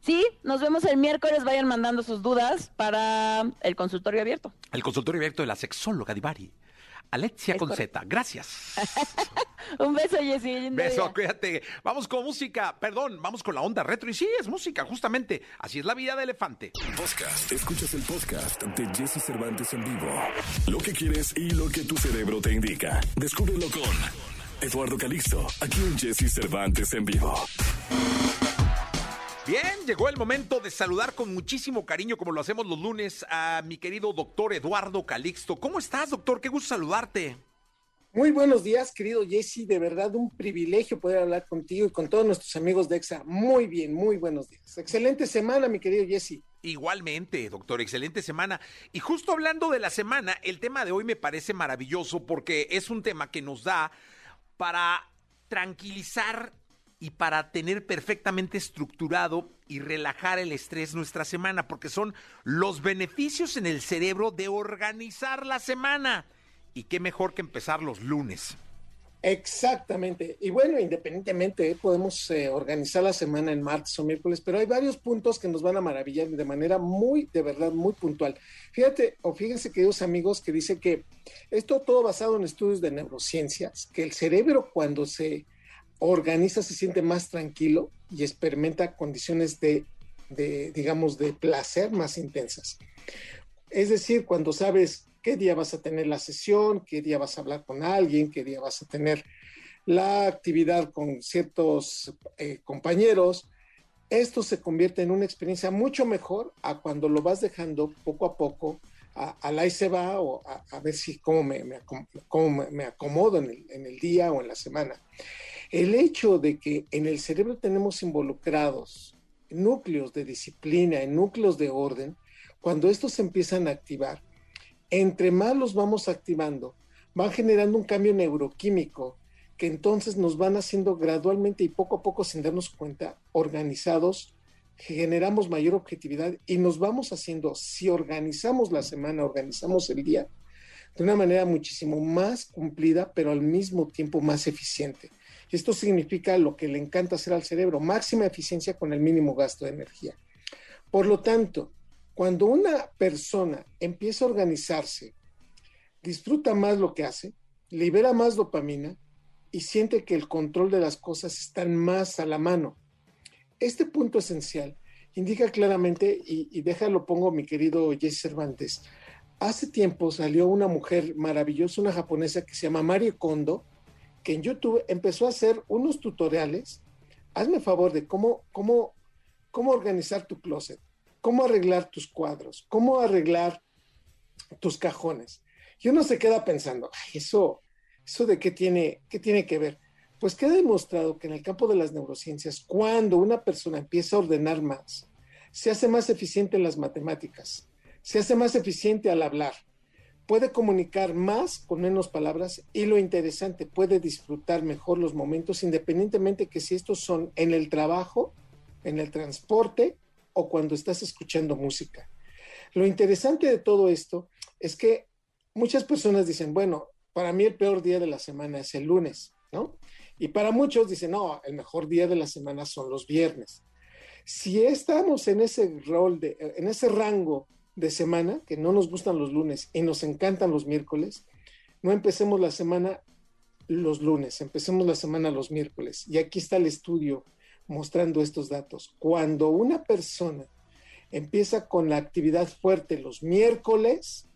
Sí, nos vemos el miércoles. Vayan mandando sus dudas para el consultorio abierto. El consultorio abierto de la sexóloga Divari. Alexia Conceta, gracias. <laughs> Un beso, Jessy. Beso, cuídate. Vamos con música, perdón, vamos con la onda retro. Y sí, es música, justamente. Así es la vida de elefante. Podcast. Escuchas el podcast de Jesse Cervantes en vivo. Lo que quieres y lo que tu cerebro te indica. Descúbrelo con Eduardo Calixto, aquí en Jesse Cervantes en vivo. Bien, llegó el momento de saludar con muchísimo cariño, como lo hacemos los lunes, a mi querido doctor Eduardo Calixto. ¿Cómo estás, doctor? Qué gusto saludarte. Muy buenos días, querido Jesse. De verdad, un privilegio poder hablar contigo y con todos nuestros amigos de EXA. Muy bien, muy buenos días. Excelente semana, mi querido Jesse. Igualmente, doctor, excelente semana. Y justo hablando de la semana, el tema de hoy me parece maravilloso porque es un tema que nos da para tranquilizar y para tener perfectamente estructurado y relajar el estrés nuestra semana, porque son los beneficios en el cerebro de organizar la semana. Y qué mejor que empezar los lunes. Exactamente. Y bueno, independientemente, eh, podemos eh, organizar la semana en martes o miércoles, pero hay varios puntos que nos van a maravillar de manera muy, de verdad, muy puntual. Fíjate, o fíjense, queridos amigos, que dice que esto todo basado en estudios de neurociencias, que el cerebro cuando se organiza, se siente más tranquilo y experimenta condiciones de, digamos, de placer más intensas. Es decir, cuando sabes qué día vas a tener la sesión, qué día vas a hablar con alguien, qué día vas a tener la actividad con ciertos eh, compañeros, esto se convierte en una experiencia mucho mejor a cuando lo vas dejando poco a poco, a, y se va o a, ver si cómo me, me acomodo en el, en el, día o en la semana. El hecho de que en el cerebro tenemos involucrados núcleos de disciplina, núcleos de orden, cuando estos empiezan a activar, entre más los vamos activando, van generando un cambio neuroquímico que entonces nos van haciendo gradualmente y poco a poco sin darnos cuenta, organizados, generamos mayor objetividad y nos vamos haciendo, si organizamos la semana, organizamos el día, de una manera muchísimo más cumplida, pero al mismo tiempo más eficiente. Esto significa lo que le encanta hacer al cerebro, máxima eficiencia con el mínimo gasto de energía. Por lo tanto, cuando una persona empieza a organizarse, disfruta más lo que hace, libera más dopamina y siente que el control de las cosas están más a la mano. Este punto esencial indica claramente, y, déjalo pongo mi querido Jesse Cervantes, hace tiempo salió una mujer maravillosa, una japonesa que se llama Mario Kondo, que en YouTube empezó a hacer unos tutoriales. Hazme favor de cómo, cómo, cómo organizar tu closet, cómo arreglar tus cuadros, cómo arreglar tus cajones. Y uno se queda pensando, eso, eso de qué tiene, qué tiene que ver. Pues queda demostrado que en el campo de las neurociencias, cuando una persona empieza a ordenar más, se hace más eficiente en las matemáticas, se hace más eficiente al hablar, puede comunicar más con menos palabras y lo interesante, puede disfrutar mejor los momentos independientemente que si estos son en el trabajo, en el transporte o cuando estás escuchando música. Lo interesante de todo esto es que muchas personas dicen, bueno, para mí el peor día de la semana es el lunes, ¿no? Y para muchos dicen, no, el mejor día de la semana son los viernes. Si estamos en ese rol, de, en ese rango de semana, que no nos gustan los lunes y nos encantan los miércoles, no empecemos la semana los lunes, empecemos la semana los miércoles. Y aquí está el estudio mostrando estos datos. Cuando una persona empieza con la actividad fuerte los miércoles,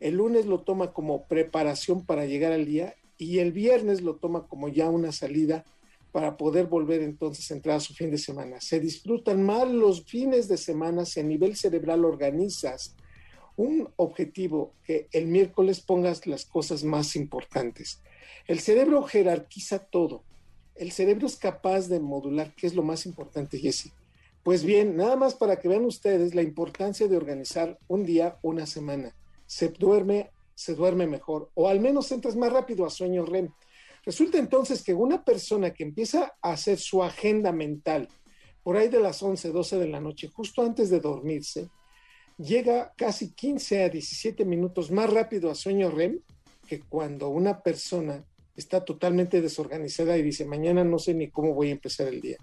el lunes lo toma como preparación para llegar al día y el viernes lo toma como ya una salida para poder volver entonces a entrar a su fin de semana. Se disfrutan más los fines de semana si a nivel cerebral organizas un objetivo que el miércoles pongas las cosas más importantes. El cerebro jerarquiza todo. el cerebro es capaz de modular, que es lo más importante, Jesse. Pues bien, nada más para que vean ustedes la importancia de organizar un día, una semana. Se duerme, se duerme mejor, o al menos entras más rápido a sueño REM. Resulta entonces que una persona que empieza a hacer su agenda mental por ahí de las 11, 12 de la noche, justo antes de dormirse, llega casi 15 a 17 minutos más rápido a sueño REM que cuando una persona está totalmente desorganizada y dice, mañana no sé ni cómo voy a empezar el día.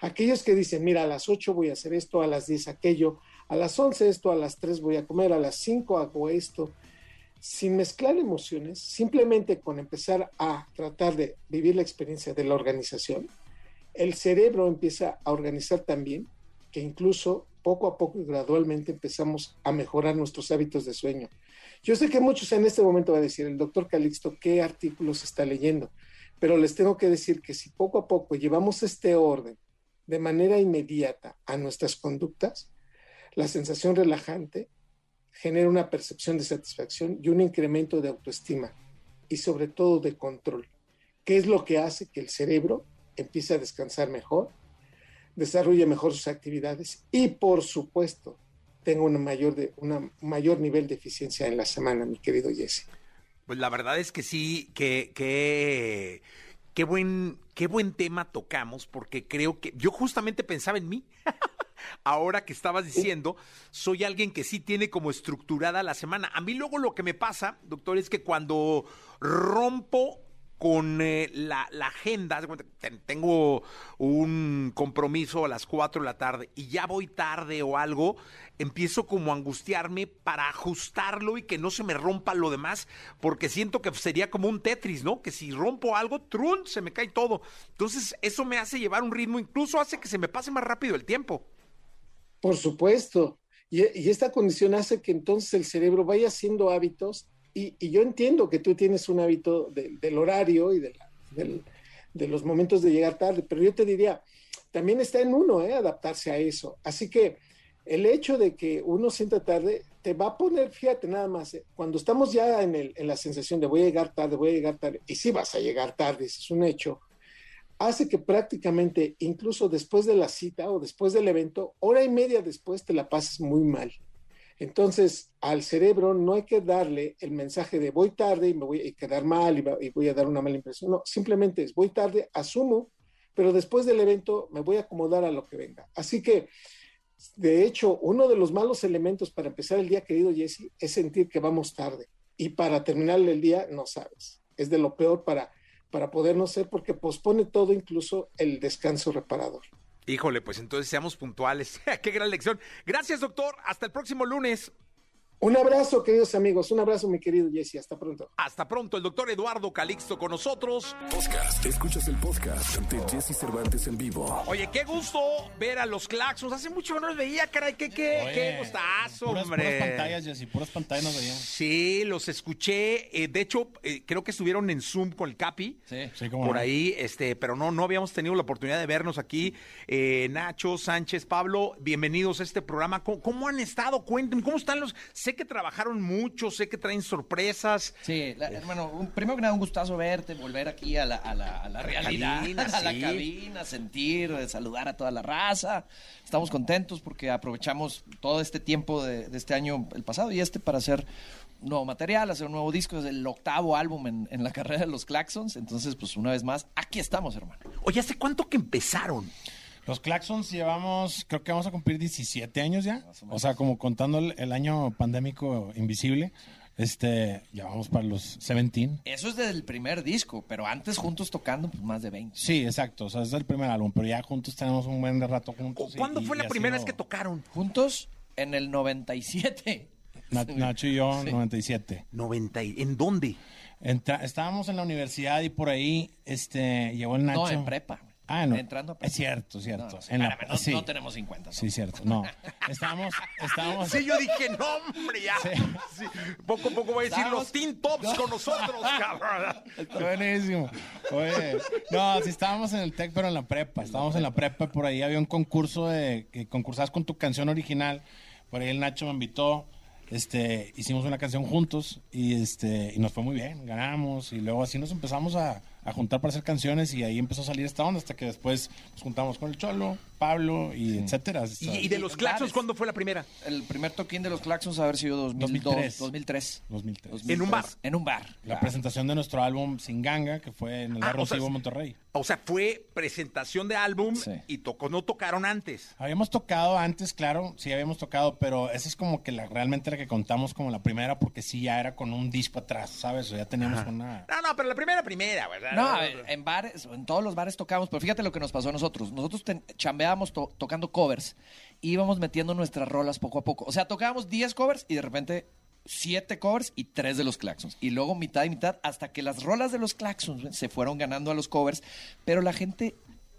Aquellos que dicen, mira, a las 8 voy a hacer esto, a las 10 aquello, a las 11 esto, a las 3 voy a comer, a las 5 hago esto, sin mezclar emociones, simplemente con empezar a tratar de vivir la experiencia de la organización, el cerebro empieza a organizar también, que incluso poco a poco y gradualmente empezamos a mejorar nuestros hábitos de sueño. Yo sé que muchos en este momento van a decir, el doctor Calixto, ¿qué artículos está leyendo? Pero les tengo que decir que si poco a poco llevamos este orden de manera inmediata a nuestras conductas, la sensación relajante genera una percepción de satisfacción y un incremento de autoestima y sobre todo de control, que es lo que hace que el cerebro empiece a descansar mejor, desarrolle mejor sus actividades y por supuesto tenga una mayor, de, una mayor nivel de eficiencia en la semana, mi querido Jesse. Pues la verdad es que sí, que, que qué buen, qué buen tema tocamos, porque creo que yo justamente pensaba en mí. <laughs> Ahora que estabas diciendo, soy alguien que sí tiene como estructurada la semana. A mí luego lo que me pasa, doctor, es que cuando rompo con eh, la, la, agenda, tengo un compromiso a las 4 de la tarde y ya voy tarde o algo, empiezo como a angustiarme para ajustarlo y que no se me rompa lo demás, porque siento que sería como un Tetris, ¿no? Que si rompo algo, trun, se me cae todo. Entonces, eso me hace llevar un ritmo, incluso hace que se me pase más rápido el tiempo. Por supuesto. Y, esta condición hace que entonces el cerebro vaya haciendo hábitos y, yo entiendo que tú tienes un hábito del horario y de, los momentos de llegar tarde, pero yo te diría, también está en uno ¿eh? adaptarse a eso. Así que el hecho de que uno sienta tarde te va a poner, fíjate nada más, ¿eh? cuando estamos ya en, el, en, la sensación de voy a llegar tarde, voy a llegar tarde, y si vas a llegar tarde, es un hecho, hace que prácticamente incluso después de la cita o después del evento, hora y media después te la pases muy mal. Entonces, al cerebro no hay que darle el mensaje de voy tarde y me voy a quedar mal y, voy a dar una mala impresión. No, simplemente es voy tarde, asumo, pero después del evento me voy a acomodar a lo que venga. Así que, de hecho, uno de los malos elementos para empezar el día, querido Jesse, es sentir que vamos tarde. Y para terminar el día, no sabes. Es de lo peor para, para poder no ser porque pospone todo, incluso el descanso reparador. Híjole, pues entonces seamos puntuales. <laughs> Qué gran lección. Gracias, doctor. Hasta el próximo lunes. Un abrazo, queridos amigos. Un abrazo, mi querido Jesse. Hasta pronto. Hasta pronto. El doctor Eduardo Calixto con nosotros. Podcast. Escuchas el podcast de Jesse Cervantes en vivo. Oye, qué gusto ver a los Claxons. Hace mucho que no los veía, caray. Qué, qué, qué gustazo, puras, hombre. Puras pantallas, Jesse. Puras pantallas nos veían. Sí, los escuché. Eh, de hecho, eh, creo que estuvieron en Zoom con el Capi. Sí, sí, como Por ahí, este, pero no, no habíamos tenido la oportunidad de vernos aquí. Eh, Nacho, Sánchez, Pablo, bienvenidos a este programa. ¿Cómo, ¿Cómo, han estado? Cuéntenme, ¿cómo están los? Sé que trabajaron mucho, sé que traen sorpresas. Sí, la, hermano, un, primero que nada, un gustazo verte, volver aquí a la, a la, a la realidad, cabina, <laughs> a la sí. cabina, sentir, saludar a toda la raza. Estamos contentos porque aprovechamos todo este tiempo de, de este año, el pasado y este, para hacer nuevo material, hacer un nuevo disco, es el octavo álbum en, en, la <laughs> carrera de los Claxons, entonces pues una vez más, aquí estamos hermano. Oye, ¿hace cuánto que empezaron? Los Claxons llevamos, creo que vamos a cumplir 17 años ya, o, o sea, como contando el, el, año pandémico invisible. Este, ya vamos para los 17. Eso es del primer disco, pero antes juntos tocando pues más de 20. Sí, exacto, o sea, es del primer álbum, pero ya juntos tenemos un buen rato juntos. ¿Cuándo y, fue y la primera vez que tocaron? Juntos en el 97. Nacho y yo, sí. 97. 90, ¿En dónde? Entra, estábamos en la universidad y por ahí este, llegó el Nacho. No, en prepa. Ah, no. Entrando a. Es cierto, cierto. No, en la, no, sí. no, tenemos 50. ¿no? Sí, cierto. No. Estábamos, estábamos. Sí, yo dije, no, hombre, ya. Sí. Sí. Poco a poco voy a decir los Teen Tops no. con nosotros, cabrón. Buenísimo. Oye, no, sí estábamos en el TEC, pero en la prepa. Estábamos en la prepa, por ahí había un concurso de que concursabas con tu canción original. Por ahí el Nacho me invitó este, hicimos una canción juntos y este y nos fue muy bien, ganamos y luego así nos empezamos a, a juntar para hacer canciones y ahí empezó a salir esta onda hasta que después nos juntamos con el Cholo, Pablo y etcétera. ¿Y, y de los claxons cuándo fue la primera? El primer toquín de los Claxons haber sido 2002, 2003. 2003. 2003. ¿En un bar? En un bar. La presentación de nuestro álbum Sin Ganga, que fue en el Ah, Bar o sea, Rosivo, Monterrey. O sea, fue presentación de álbum Sí. y tocó, no tocaron antes. Habíamos tocado antes, claro, sí habíamos tocado, pero esa es como que la, realmente la que contamos como la primera, porque sí ya era con un disco atrás, ¿sabes? O ya teníamos una... No, no, pero la primera, primera, güey. No, a ver, en bares, en todos los bares tocábamos, pero fíjate lo que nos pasó a nosotros. Nosotros ten- chambeábamos to- tocando covers, íbamos metiendo nuestras rolas poco a poco. O sea, tocábamos 10 covers y de repente 7 covers y 3 de los Claxons. Y luego mitad y mitad hasta que las rolas de los Claxons se fueron ganando a los covers, pero la gente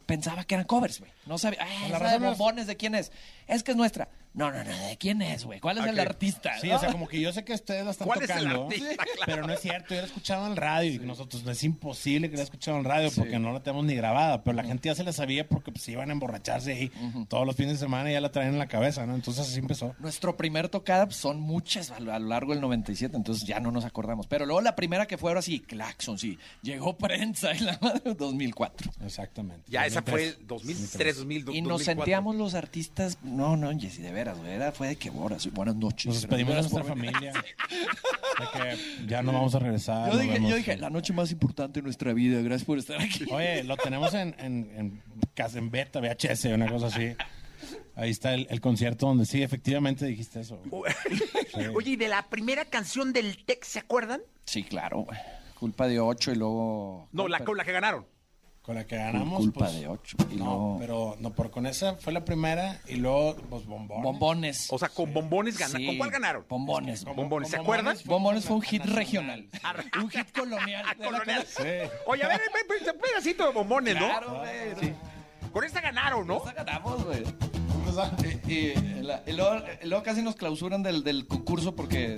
pensaba que eran covers, güey. No sabía, "Ay, La esa de bombones, ¿de quién es? Es que es nuestra. No, no, no, ¿de quién es, güey? ¿Cuál es el artista? Sí, ¿no? o sea, como que yo sé que ustedes la están ¿Cuál es el tocando, artista? Claro. pero no es cierto, yo la he escuchado en radio y nosotros no es imposible que la escuchado en radio porque no la tenemos ni grabada, pero la gente ya se la sabía porque pues iban a emborracharse ahí todos los fines de semana y ya la traían en la cabeza, ¿no? Entonces así empezó. Nuestro primer tocada pues, son muchas a lo, largo del 97, entonces ya no nos acordamos. Pero luego la primera que fue ahora sí, Claxon, sí. Llegó prensa en la madre 2004. Exactamente. Ya, esa fue 2003. el 2003, 2000, Y nos 2004. sentíamos los artistas, no, no, Jessy, de veras, güey, era, fue de que horas, buenas noches. Nos despedimos de nuestra familia. <laughs> De que ya no vamos a regresar. Yo dije, yo dije, la noche más importante de nuestra vida, gracias por estar aquí. Oye, lo tenemos en, en, en, casa- en beta, VHS, una cosa así. Ahí está el, el concierto donde sí, efectivamente dijiste eso. <laughs> Oye, ¿y de la primera canción del Tex se acuerdan? Sí, claro, güey. Culpa de ocho y luego... No, la, la que ganaron. Con la que ganamos. Culpa pues, de ocho. Y No, luego... pero no, por con esa fue la primera y luego, pues, bombones. Bombones. O sea, con bombones ganaron. Sí, ¿Con cuál ganaron? Bombones. Con bombones. ¿Se con acuerdan? bombones fue un hit regional. Un hit colonial. la <laughs> Colonial. colonia. Oye, a ver, ve- ve- un pedacito de bombones, ¿no? Claro, güey. Con esta ganaron, ¿no? Esta ganamos, güey. Y, y y luego, y luego casi nos clausuran del, del concurso porque...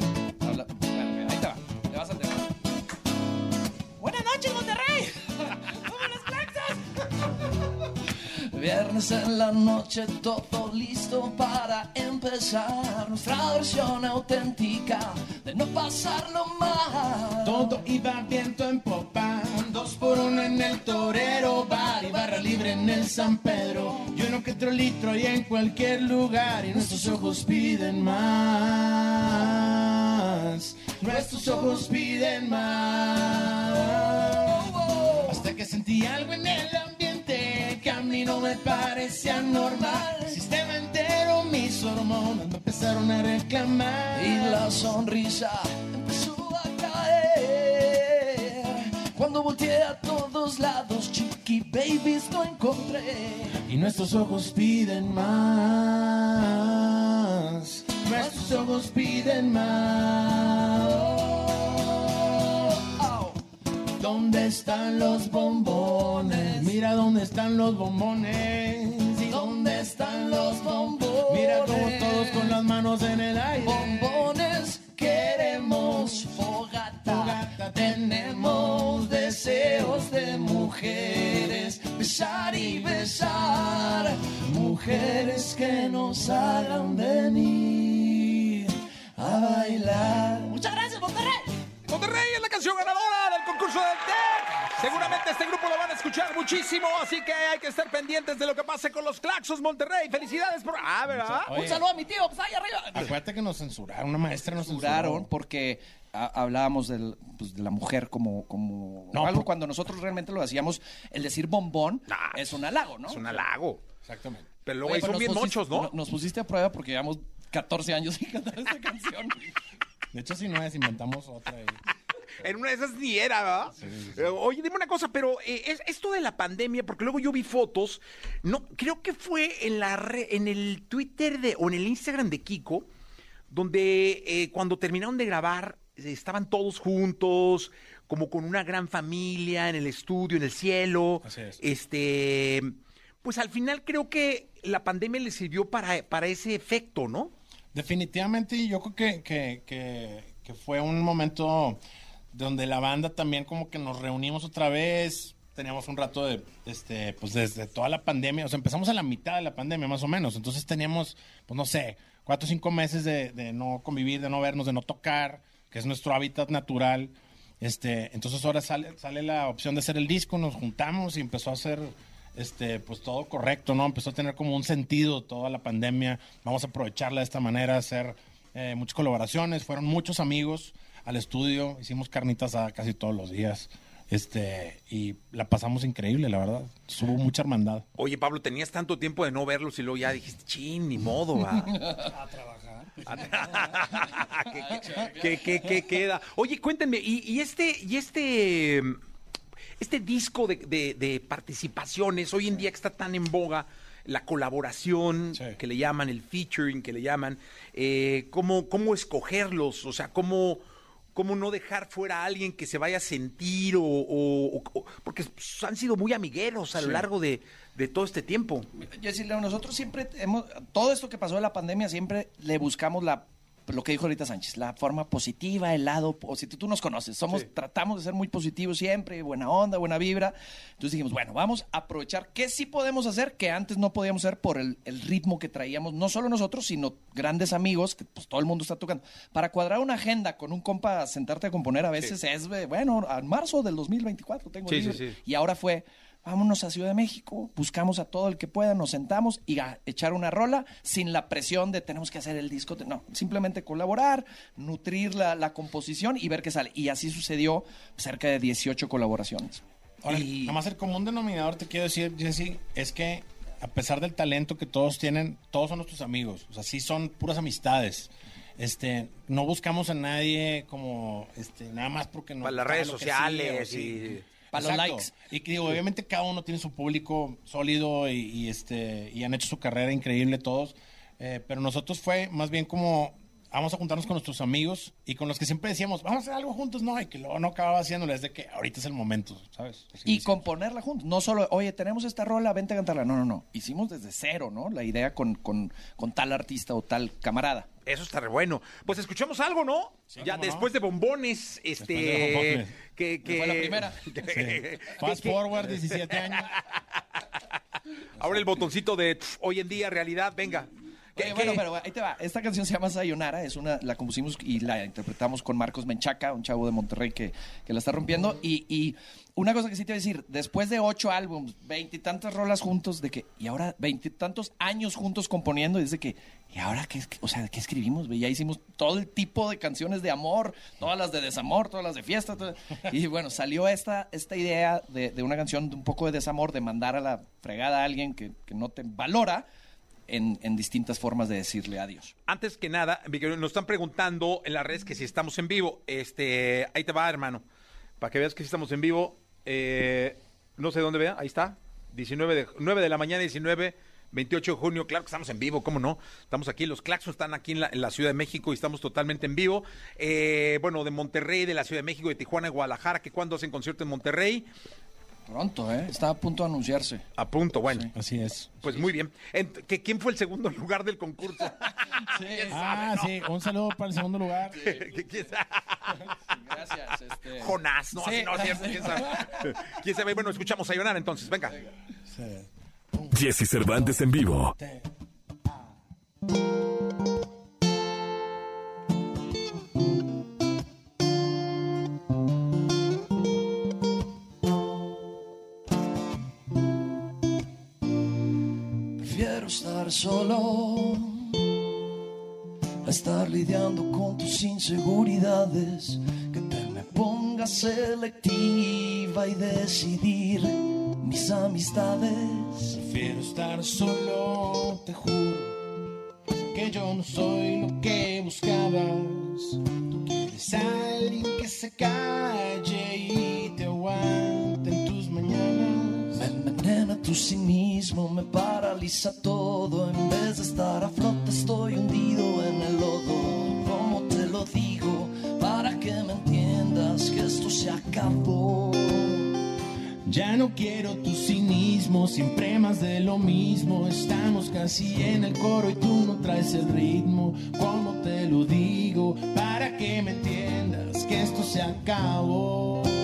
Viernes en la noche, todo listo para empezar. Nuestra versión auténtica de no pasarlo mal. Todo iba viento en popa, dos por uno en el torero, bar y barra libre en el San Pedro, y uno que otro litro y en cualquier lugar, y nuestros ojos piden más, nuestros ojos piden más, hasta que sentí algo en el ambiente que a mí no me parecía normal, el sistema entero, mis hormonas me empezaron a reclamar, Y la sonrisa empezó a caer. Cuando volteé a todos lados, chiqui babies no encontré. Y nuestros ojos piden más. Nuestros ojos piden más. ¿Dónde están los bombones? Mira dónde están los bombones. ¿Y dónde están los bombones? Mira como todos con las manos en el aire. bombones queremos fogata. Fogata Tenemos deseos de mujeres, besar y besar. Mujeres que nos hagan venir a bailar. Muchas gracias, Monterrey. Monterrey es la canción ganadora del concurso del TEC. Seguramente este grupo lo van a escuchar muchísimo, así que hay que estar pendientes de lo que pase con los Claxos Monterrey. Felicidades por... Ah, ¿verdad? Oye. Un saludo a mi tío, pues ahí arriba. Acuérdate que nos censuraron, una maestra nos censuraron censuró. porque a- hablábamos del, pues, de la mujer como, como No, algo por- cuando nosotros realmente lo hacíamos, el decir bombón Nah, es un halago, ¿no? Es un halago. Exactamente. Pero luego Oye, ahí pero son bien pusiste- mochos, ¿no? no- Nos pusiste a prueba porque llevamos 14 años <laughs> sin cantar esta canción. De hecho, si no es, inventamos otra. <laughs> En una de esas ni era, ¿verdad? Eh, oye, dime una cosa, pero eh, es, esto de la pandemia, porque luego yo vi fotos, no, creo que fue en la re- en el Twitter de, o en el Instagram de Kiko, donde eh, cuando terminaron de grabar estaban todos juntos, como con una gran familia en el estudio, en el cielo. Así es. Este, pues al final creo que la pandemia le sirvió para, para ese efecto, ¿no? Definitivamente, yo creo que, que, que, fue un momento donde la banda también como que nos reunimos otra vez. Teníamos un rato de, este, pues desde toda la pandemia, o sea, empezamos a la mitad de la pandemia más o menos. Entonces teníamos, pues no sé, cuatro o cinco meses de, de no convivir, de no vernos, de no tocar, que es nuestro hábitat natural. Este, entonces ahora sale, sale la opción de hacer el disco, nos juntamos y empezó a hacer este, pues todo correcto, ¿no? Empezó a tener como un sentido toda la pandemia. Vamos a aprovecharla de esta manera, hacer eh, muchas colaboraciones. Fueron muchos amigos al estudio, hicimos carnitas a casi todos los días. Este, y la pasamos increíble, la verdad. Hubo mucha hermandad. Oye, Pablo, tenías tanto tiempo de no verlos y luego ya dijiste, chin, ni modo, va. <laughs> A trabajar. <laughs> ¿Qué, qué, qué queda? Oye, cuéntenme, y, y este, y este, este disco de, de- de participaciones, hoy en día que está tan en boga, la colaboración, que le llaman, el featuring, que le llaman, eh, ¿cómo, ¿cómo escogerlos? O sea, ¿cómo, ¿cómo no dejar fuera a alguien que se vaya a sentir o... o- o- porque han sido muy amigueros a lo Sí. largo de, de todo este tiempo. Jessy, Leo, nosotros siempre hemos, todo esto que pasó de la pandemia, siempre le buscamos la, lo que dijo ahorita Sánchez, la forma positiva, el lado positivo. Tú nos conoces, somos, tratamos de ser muy positivos siempre, buena onda, buena vibra. Entonces dijimos, bueno, vamos a aprovechar qué sí podemos hacer que antes no podíamos hacer por el, el ritmo que traíamos, no solo nosotros, sino grandes amigos, que pues todo el mundo está tocando. Para cuadrar una agenda con un compa, sentarte a componer a veces es, eh, bueno, a marzo del 2024 tengo Sí, sí, libre. sí. Y ahora fue, vámonos a Ciudad de México, buscamos a todo el que pueda, nos sentamos y a echar una rola sin la presión de tenemos que hacer el disco. No, simplemente colaborar, nutrir la, la composición y ver qué sale. Y así sucedió cerca de 18 colaboraciones. Ahora, Y- nada más el común denominador, te quiero decir, Jesse, es que a pesar del talento que todos tienen, todos son nuestros amigos. O sea, sí son puras amistades. Este, no buscamos a nadie como, este, nada más porque no. Para las redes sociales sigue, y- Para los likes. Y que digo, obviamente cada uno tiene su público sólido y, y, este, y han hecho su carrera increíble todos. Eh, pero nosotros fue más bien como vamos a juntarnos con nuestros amigos y con los que siempre decíamos, vamos a hacer algo juntos, no, y que luego no acababa haciéndolo, es de que ahorita es el momento, ¿sabes? Así Y componerla juntos. No solo, oye, tenemos esta rola, vente a cantarla. No, no, no. Hicimos desde cero, ¿no? La idea con, con, con tal artista o tal camarada. Eso está re bueno. Pues escuchamos algo, ¿no? ya no. después de bombones, este. de bombones. Que, que- Fue la primera. <laughs> Fast forward, 17 años. <laughs> Ahora el botoncito de hoy en día, realidad, venga. Oye, ¿Qué- bueno, pero ahí te va. Esta canción se llama Sayonara, es una, la compusimos y la interpretamos con Marcos Menchaca, un chavo de Monterrey que, que la está rompiendo. Y, y una cosa que sí te voy a decir, después de ocho álbums, veintitantas rolas juntos, de que, y ahora veintitantos años juntos componiendo, y dice que, ¿y ahora qué, o sea, qué escribimos? Ya hicimos todo el tipo de canciones de amor, todas las de desamor, todas las de fiesta. todo- y bueno, salió esta, esta idea de, de una canción de un poco de desamor, de mandar a la fregada a alguien que, que no te valora. En, en distintas formas de decirle adiós. Antes que nada, nos están preguntando en las redes que si estamos en vivo. Este, ahí te va, hermano. Para que veas que si estamos en vivo. Eh, no sé dónde vea, ahí está. 19 de, 9 de la mañana, 19, 28 de junio. Claro que estamos en vivo, ¿cómo no? Estamos aquí, los Claxons están aquí en la, en la Ciudad de México y estamos totalmente en vivo. Eh, bueno, de Monterrey, de la Ciudad de México, de Tijuana, de Guadalajara, que cuando hacen concierto en Monterrey. Pronto, ¿eh? Está a punto de anunciarse. A punto, bueno. Así es. Pues muy bien. ¿que ¿Quién fue el segundo lugar del concurso? <laughs> Ah, sí, un saludo para el segundo lugar. ¿Quién- quién sabe? <laughs> Gracias. Este... Jonás, no, Sí. así no es cierto, quién sabe. <laughs> ¿Quién sabe? Bueno, escuchamos a llorar entonces, venga. Jesse Cervantes en vivo. Solo a estar lidiando con tus inseguridades. Que te me pongas selectiva y decidir mis amistades. Prefiero estar solo, te juro que yo no soy lo que buscabas. Tú quieres alguien que se calle y te aguante. Tu cinismo, me paraliza todo. En vez de estar a flote, estoy hundido en el lodo. ¿Cómo te lo digo? Para que me entiendas que esto se acabó. Ya no quiero tu cinismo, siempre más de lo mismo. Estamos casi en el coro y tú no traes el ritmo. ¿Cómo te lo digo? Para que me entiendas que esto se acabó.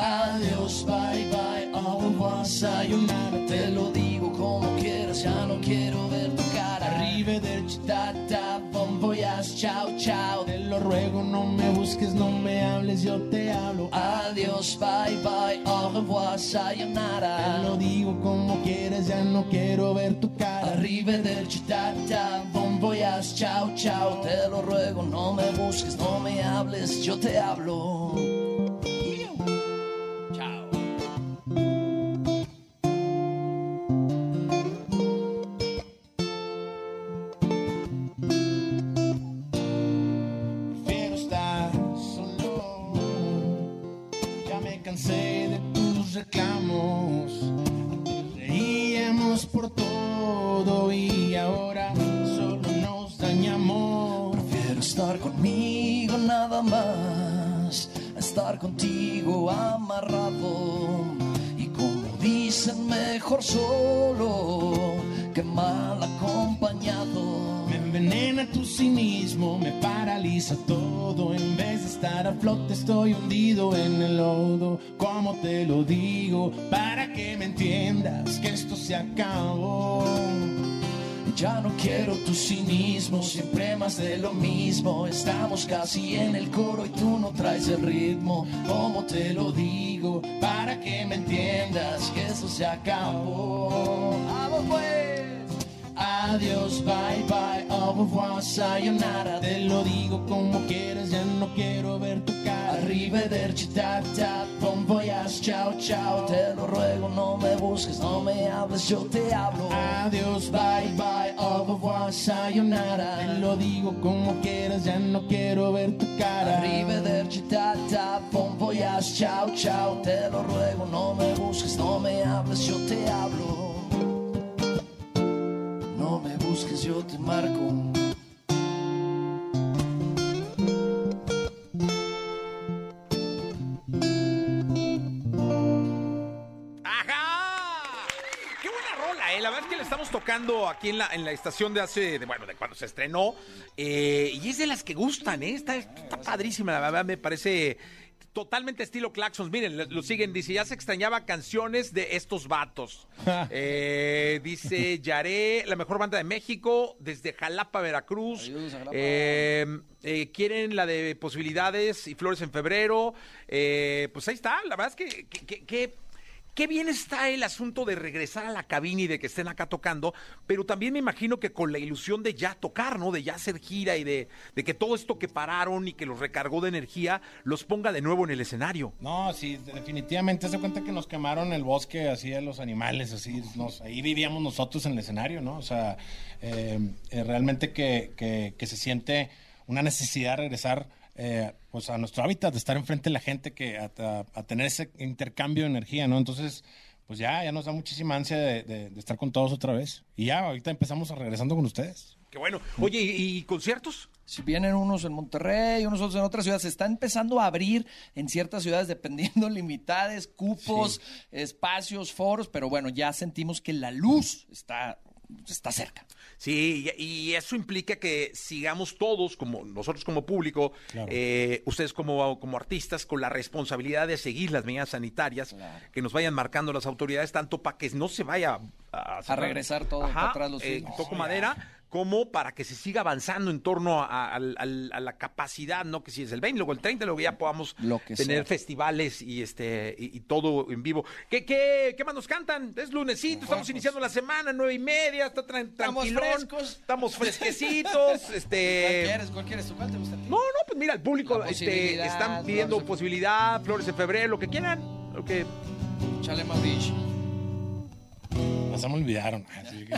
Adiós, bye bye, au revoir, sayonara. Te lo digo como quieras, ya no quiero ver tu cara. Arrivederci, Ta ta, bon voyage, chao chao. te lo ruego, no me busques, no me hables, yo te hablo. Adiós, bye bye, au revoir, Te sayonara. lo digo como quieres, ya no quiero ver tu cara. Arrivederci, tata, bon voyage, chao, chao. Te lo ruego, no me busques, no me hables, yo te hablo. Flote, estoy hundido en el lodo. Como te lo digo, para que me entiendas que esto se acabó. Ya no quiero tu cinismo, siempre más de lo mismo. Estamos casi en el coro y tú no traes el ritmo. Como te lo digo, para que me entiendas que esto se acabó. ¡Vamos pues! Adiós, bye bye, au revoir, sayonara. Te lo digo como quieres, ya no quiero ver tu cara. Arrivederci, ta ta, bon voyage, chao chao. Te lo ruego, no me busques, no me hables, yo te hablo. Adiós, bye bye, au revoir, sayonara. Te lo digo como quieras, ya no quiero ver tu cara. Arrivederci, ta ta, bon voyage, chao chao. Te lo ruego, no me busques, no me hables, yo te hablo. No me busques, yo te marco. ¡Ajá! ¡Qué buena rola, eh! La verdad es que la estamos tocando aquí en la, en la estación de hace, bueno, de cuando se estrenó. eh, y es de las que gustan, ¿eh? Está, está padrísima, la verdad me parece totalmente estilo Claxons. Miren, lo, lo siguen, dice, ya se extrañaba canciones de estos vatos. <laughs> Eh, dice, Yaré, la mejor banda de México, desde Jalapa, Veracruz. Jalapa. Eh, eh, quieren la de posibilidades y flores en febrero. Eh, pues ahí está, la verdad es que, que- que- que- qué bien está el asunto de regresar a la cabina y de que estén acá tocando, pero también me imagino que con la ilusión de ya tocar, ¿no? De ya hacer gira y de, de que todo esto que pararon y que los recargó de energía los ponga de nuevo en el escenario. No, sí, definitivamente. Se cuenta que nos quemaron el bosque, así a los animales, así. Nos, ahí vivíamos nosotros en el escenario, ¿no? O sea, eh, eh, realmente que, que- que se siente una necesidad de regresar eh, pues a nuestro hábitat, de estar enfrente de la gente, que a, a- a tener ese intercambio de energía, ¿no? Entonces, pues ya, ya nos da muchísima ansia de, de- de estar con todos otra vez. Y ya, ahorita empezamos a regresando con ustedes. Qué bueno. Oye, ¿y, y conciertos? Si vienen unos en Monterrey, unos otros en otras ciudades, se está empezando a abrir en ciertas ciudades dependiendo <laughs> limitades, cupos, espacios, foros, pero bueno, ya sentimos que la luz está, está cerca. Sí, y, eso implica que sigamos todos, como nosotros como público, Claro. eh, ustedes como, como artistas, con la responsabilidad de seguir las medidas sanitarias que nos vayan marcando las autoridades, tanto para que no se vaya a, A regresar todo para atrás los eh, toco madera, como para que se siga avanzando en torno a, la capacidad, ¿no? Que si es el 20, luego el 30, luego ya podamos Lo que tener sea. festivales y este y, y todo en vivo. ¿Qué, qué, ¿Qué más nos cantan? Es lunesito, estamos iniciando la semana, nueve y media, está tran- Estamos tranquilón, frescos. estamos <laughs> fresquecitos, ¿Cuál este... quieres? ¿Cuál quieres? ¿Cuál te gusta a ti? No, no, pues mira, el público este, están pidiendo posibilidad, flores en febrero, lo que quieran, lo que Chale Mauricio. Se me olvidaron. Así que-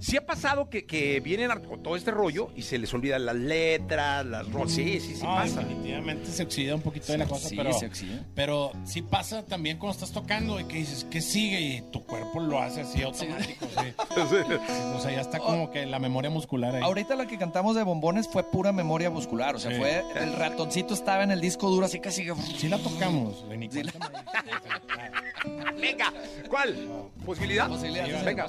Sí ha pasado que, que vienen a- con todo este rollo y se les olvidan las letras, las ro- Sí, sí, sí No, pasa. definitivamente se oxida un poquito de la cosa, Sí, pero, se oxida. pero sí pasa también cuando estás tocando y que dices, ¿qué sigue? Y tu cuerpo lo hace así automático. sí. <laughs> O sea, ya está como que la memoria muscular ahí. Ahorita la que cantamos de bombones fue pura memoria muscular, o sea, Sí. fue el ratoncito estaba en el disco duro así casi que Sí la tocamos, Lenny. Sí la- Venga, ¿cuál? ¿Posibilidad? Posibilidad, Venga.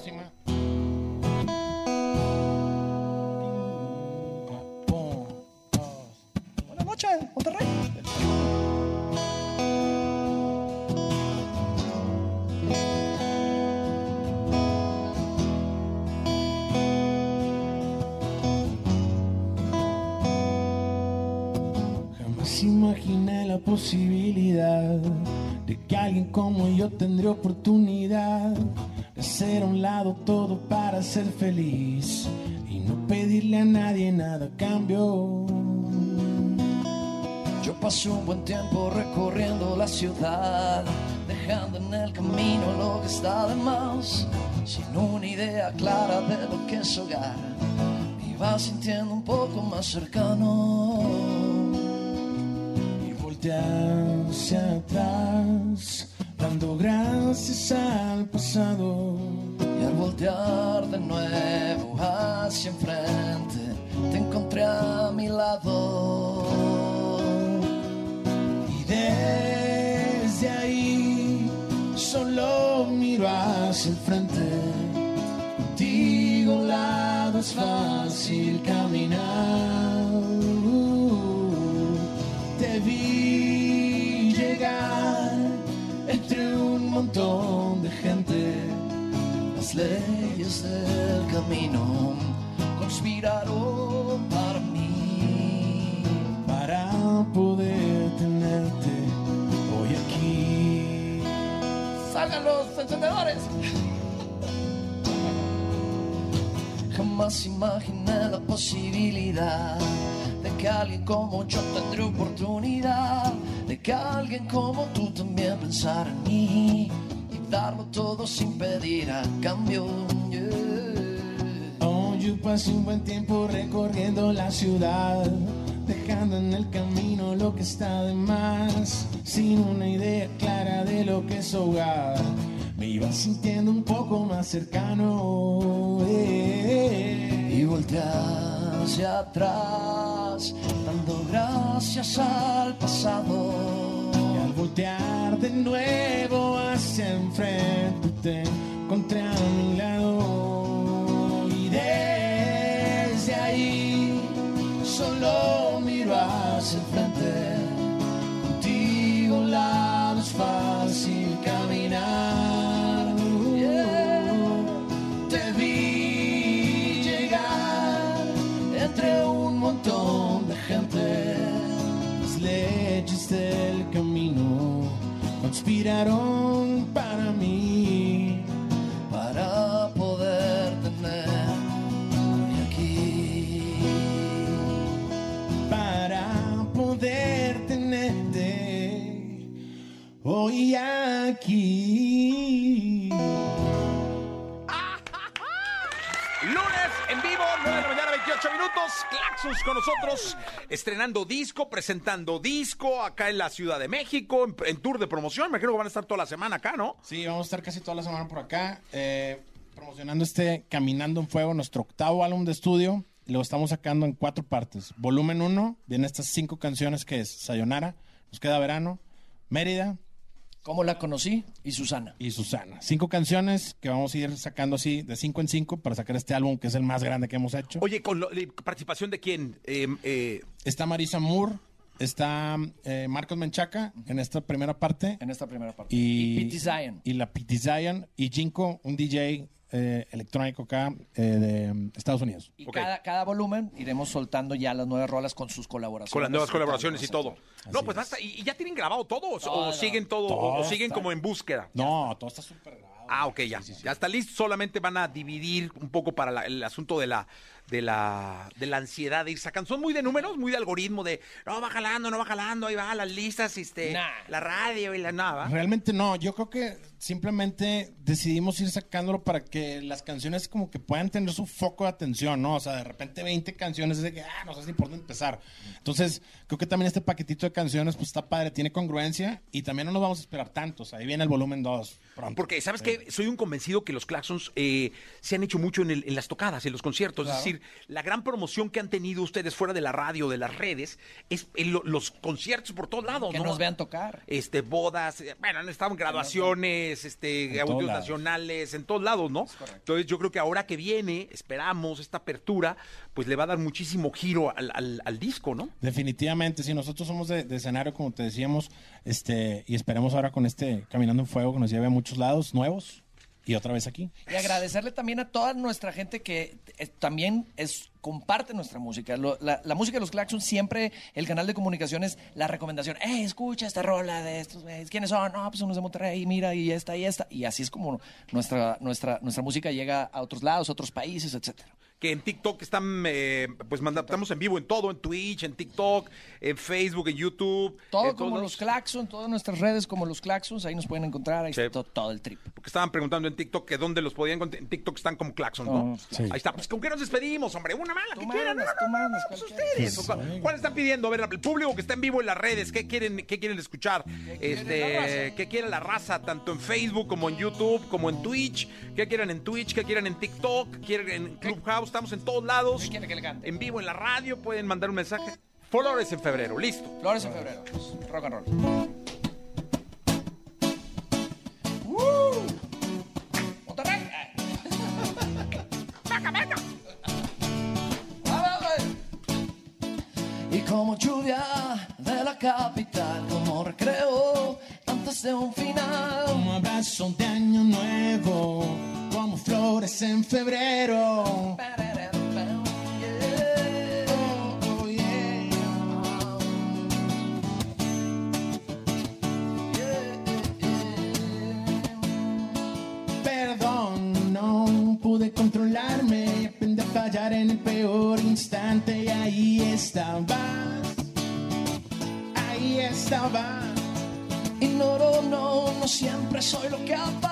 Buenas noches, Monterrey. Jamás imaginé la posibilidad de que alguien como yo tendría oportunidad de hacer a un lado todo para ser feliz y no pedirle a nadie nada a cambio. Yo paso un buen tiempo recorriendo la ciudad, dejando en el camino lo que está de más, sin una idea clara de lo que es hogar. Me iba sintiendo un poco más cercano. Hacia atrás, dando gracias al pasado. Y al voltear de nuevo hacia enfrente, te encontré a mi lado. Y desde ahí solo miro hacia el frente. Contigo a un lado es fácil caminar. Montón de gente. Las leyes del camino conspiraron para mí. para poder tenerte hoy aquí. ¡Salgan los encendedores! Jamás imaginé la posibilidad de que alguien como yo tendría oportunidad, de que alguien como tú también pensara en mí y darlo todo sin pedir a cambio. Yeah. Oh, yo pasé un buen tiempo recorriendo la ciudad, dejando en el camino lo que está de más, sin una idea clara de lo que es hogar. Me iba sintiendo un poco más cercano. eh. Y volteé hacia atrás, gracias al pasado. Y al voltear de nuevo hacia enfrente te encontré a mi lado y desde ahí solo miro hacia el frente contigo a un conspiraron para mí, para poder tener aquí. para poder tenerte hoy aquí. minutos. Claxus con nosotros, estrenando disco, presentando disco acá en la Ciudad de México, en, tour de promoción. Me imagino que van a estar toda la semana acá, ¿no? Sí, vamos a estar casi toda la semana por acá, eh, promocionando este Caminando en Fuego, nuestro octavo álbum de estudio. Lo estamos sacando en cuatro partes. Volumen 1, vienen estas cinco canciones que es Sayonara, Nos Queda Verano, Mérida, ¿Cómo la conocí? Y Susana. y Susana. Cinco canciones que vamos a ir sacando así de cinco en cinco para sacar este álbum que es el más grande que hemos hecho. Oye, ¿con lo- eh, participación de quién? Eh, eh, Está Marisa Moore, está eh, Marcos Menchaca en esta primera parte. En esta primera parte. Y, Y Pete Zion. Y la Pete Zion y Jinko, un DJ eh, electrónico acá eh, de um, Estados Unidos. Y cada, cada volumen iremos soltando ya las nueve rolas con sus colaboraciones. con las nuevas colaboraciones y todo. No, pues basta. ¿Y, y ya tienen grabado todo? ¿O, siguen todo? o- ¿O Todo siguen está- como en búsqueda? No, todo está súper grabado. Ah, ok, ya. Ya está listo. Solamente van a dividir un poco para la- el asunto de la, de la, de la ansiedad de ir sacando. Son muy de números, muy de algoritmo, de no va jalando, no va jalando, ahí va, las listas, este, Nah. la radio y la nada. Realmente no, yo creo que simplemente decidimos ir sacándolo para que las canciones como que puedan tener su foco de atención, ¿no? O sea, de repente 20 canciones es de que, ah, no sé si por dónde empezar. Entonces, creo que también este paquetito de canciones pues está padre, tiene congruencia y también no nos vamos a esperar tantos. Ahí viene el volumen 2 pronto. Porque, ¿sabes qué? Soy un convencido que los claxons eh, se han hecho mucho en, el- en las tocadas, en los conciertos. Es decir, la gran promoción que han tenido ustedes fuera de la radio, de las redes, es en lo- los conciertos por todos lados. Que ¿no? nos vean tocar. Este, bodas, eh, bueno, han estado en graduaciones, este, En audios nacionales, en todos lados, ¿no? Entonces yo creo que ahora que viene, esperamos esta apertura, pues le va a dar muchísimo giro al, al- al disco, ¿no? Definitivamente, sí, nosotros somos de, de escenario, como te decíamos, este, y esperemos ahora con este Caminando en Fuego que nos lleve a muchos lados nuevos. Y otra vez aquí. Y agradecerle también a toda nuestra gente que eh, también es comparte nuestra música. Lo- la, la música de los Claxons siempre, el canal de comunicaciones, la recomendación, hey, escucha esta rola de estos. ¿Quiénes son? No, pues unos de Monterrey, mira, y esta y esta. Y así es como nuestra, nuestra, nuestra música llega a otros lados, a otros países, etcétera. Que en TikTok están, eh, pues manda- estamos en vivo en todo, en Twitch, en TikTok, en Facebook, en YouTube. Todo en como todos los lados. Claxons, todas nuestras redes como los Claxons, ahí nos pueden encontrar, ahí está todo, todo el trip. Porque estaban preguntando en TikTok que dónde los podían encontrar. En TikTok están como Claxon, ¿no? Oh, sí. Ahí está. Pues con qué nos despedimos, hombre. Una mala, que quieran. No, pues ustedes. O cuál- sí. ¿Cuál están pidiendo? A ver, el público que está en vivo en las redes, ¿qué quieren, qué quieren escuchar? Este, ¿qué quiere la raza? Tanto en Facebook como en YouTube, como en Twitch. ¿Qué quieren en Twitch? ¿Qué quieren en TikTok? ¿Qué quieren en Clubhouse? Estamos en todos lados. ¿Qué quiere que le cante? En vivo en la radio, pueden mandar un mensaje. Flores en febrero, listo. Flores en febrero, pues, rock and roll. Monterrey. Y como lluvia de la capital, como recreo antes de un final. Como abrazo de año nuevo, como flores en febrero. Siempre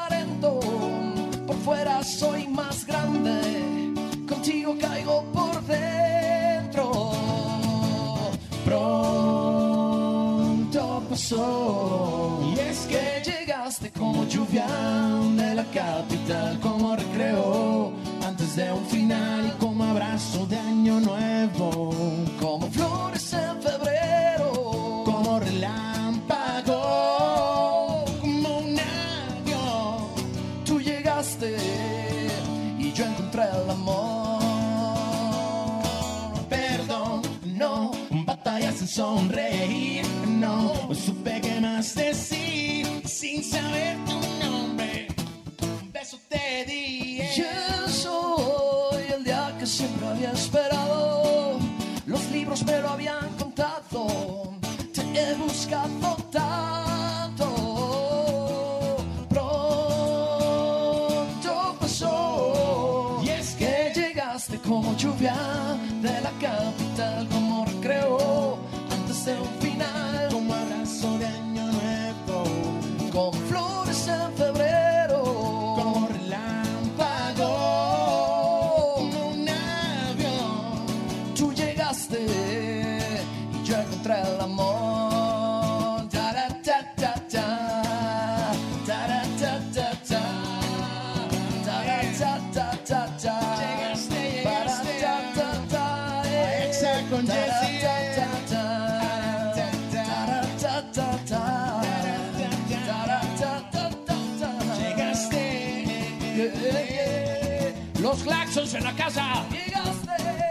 Los Claxons en la casa. Llegaste.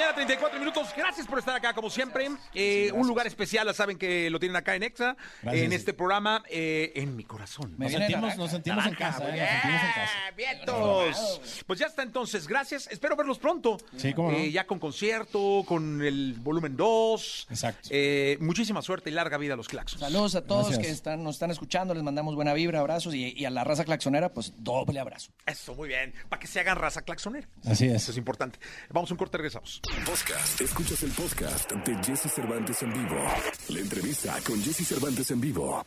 Mañana, 34 minutos. Gracias por estar acá, como siempre. Eh, un lugar especial, ya saben que lo tienen acá en Exa, Gracias. en este programa, eh, en mi corazón. Nos sentimos, nos sentimos en casa, muy eh, nos sentimos en casa. bien, vientos. Pues ya está entonces, gracias. Espero verlos pronto. Sí, cómo no. Eh, ya con concierto, con el volumen 2. Exacto. Eh, muchísima suerte y larga vida a los Claxons. Saludos a todos Gracias. que están, nos están escuchando, les mandamos buena vibra, abrazos y, y a la raza claxonera, pues doble abrazo. Eso, muy bien. Para que se hagan raza claxonera. Así es. Eso es importante. Vamos a un corte, regresamos. Podcast. Escuchas el podcast de Jesse Cervantes en vivo. La entrevista con Jesse Cervantes en vivo.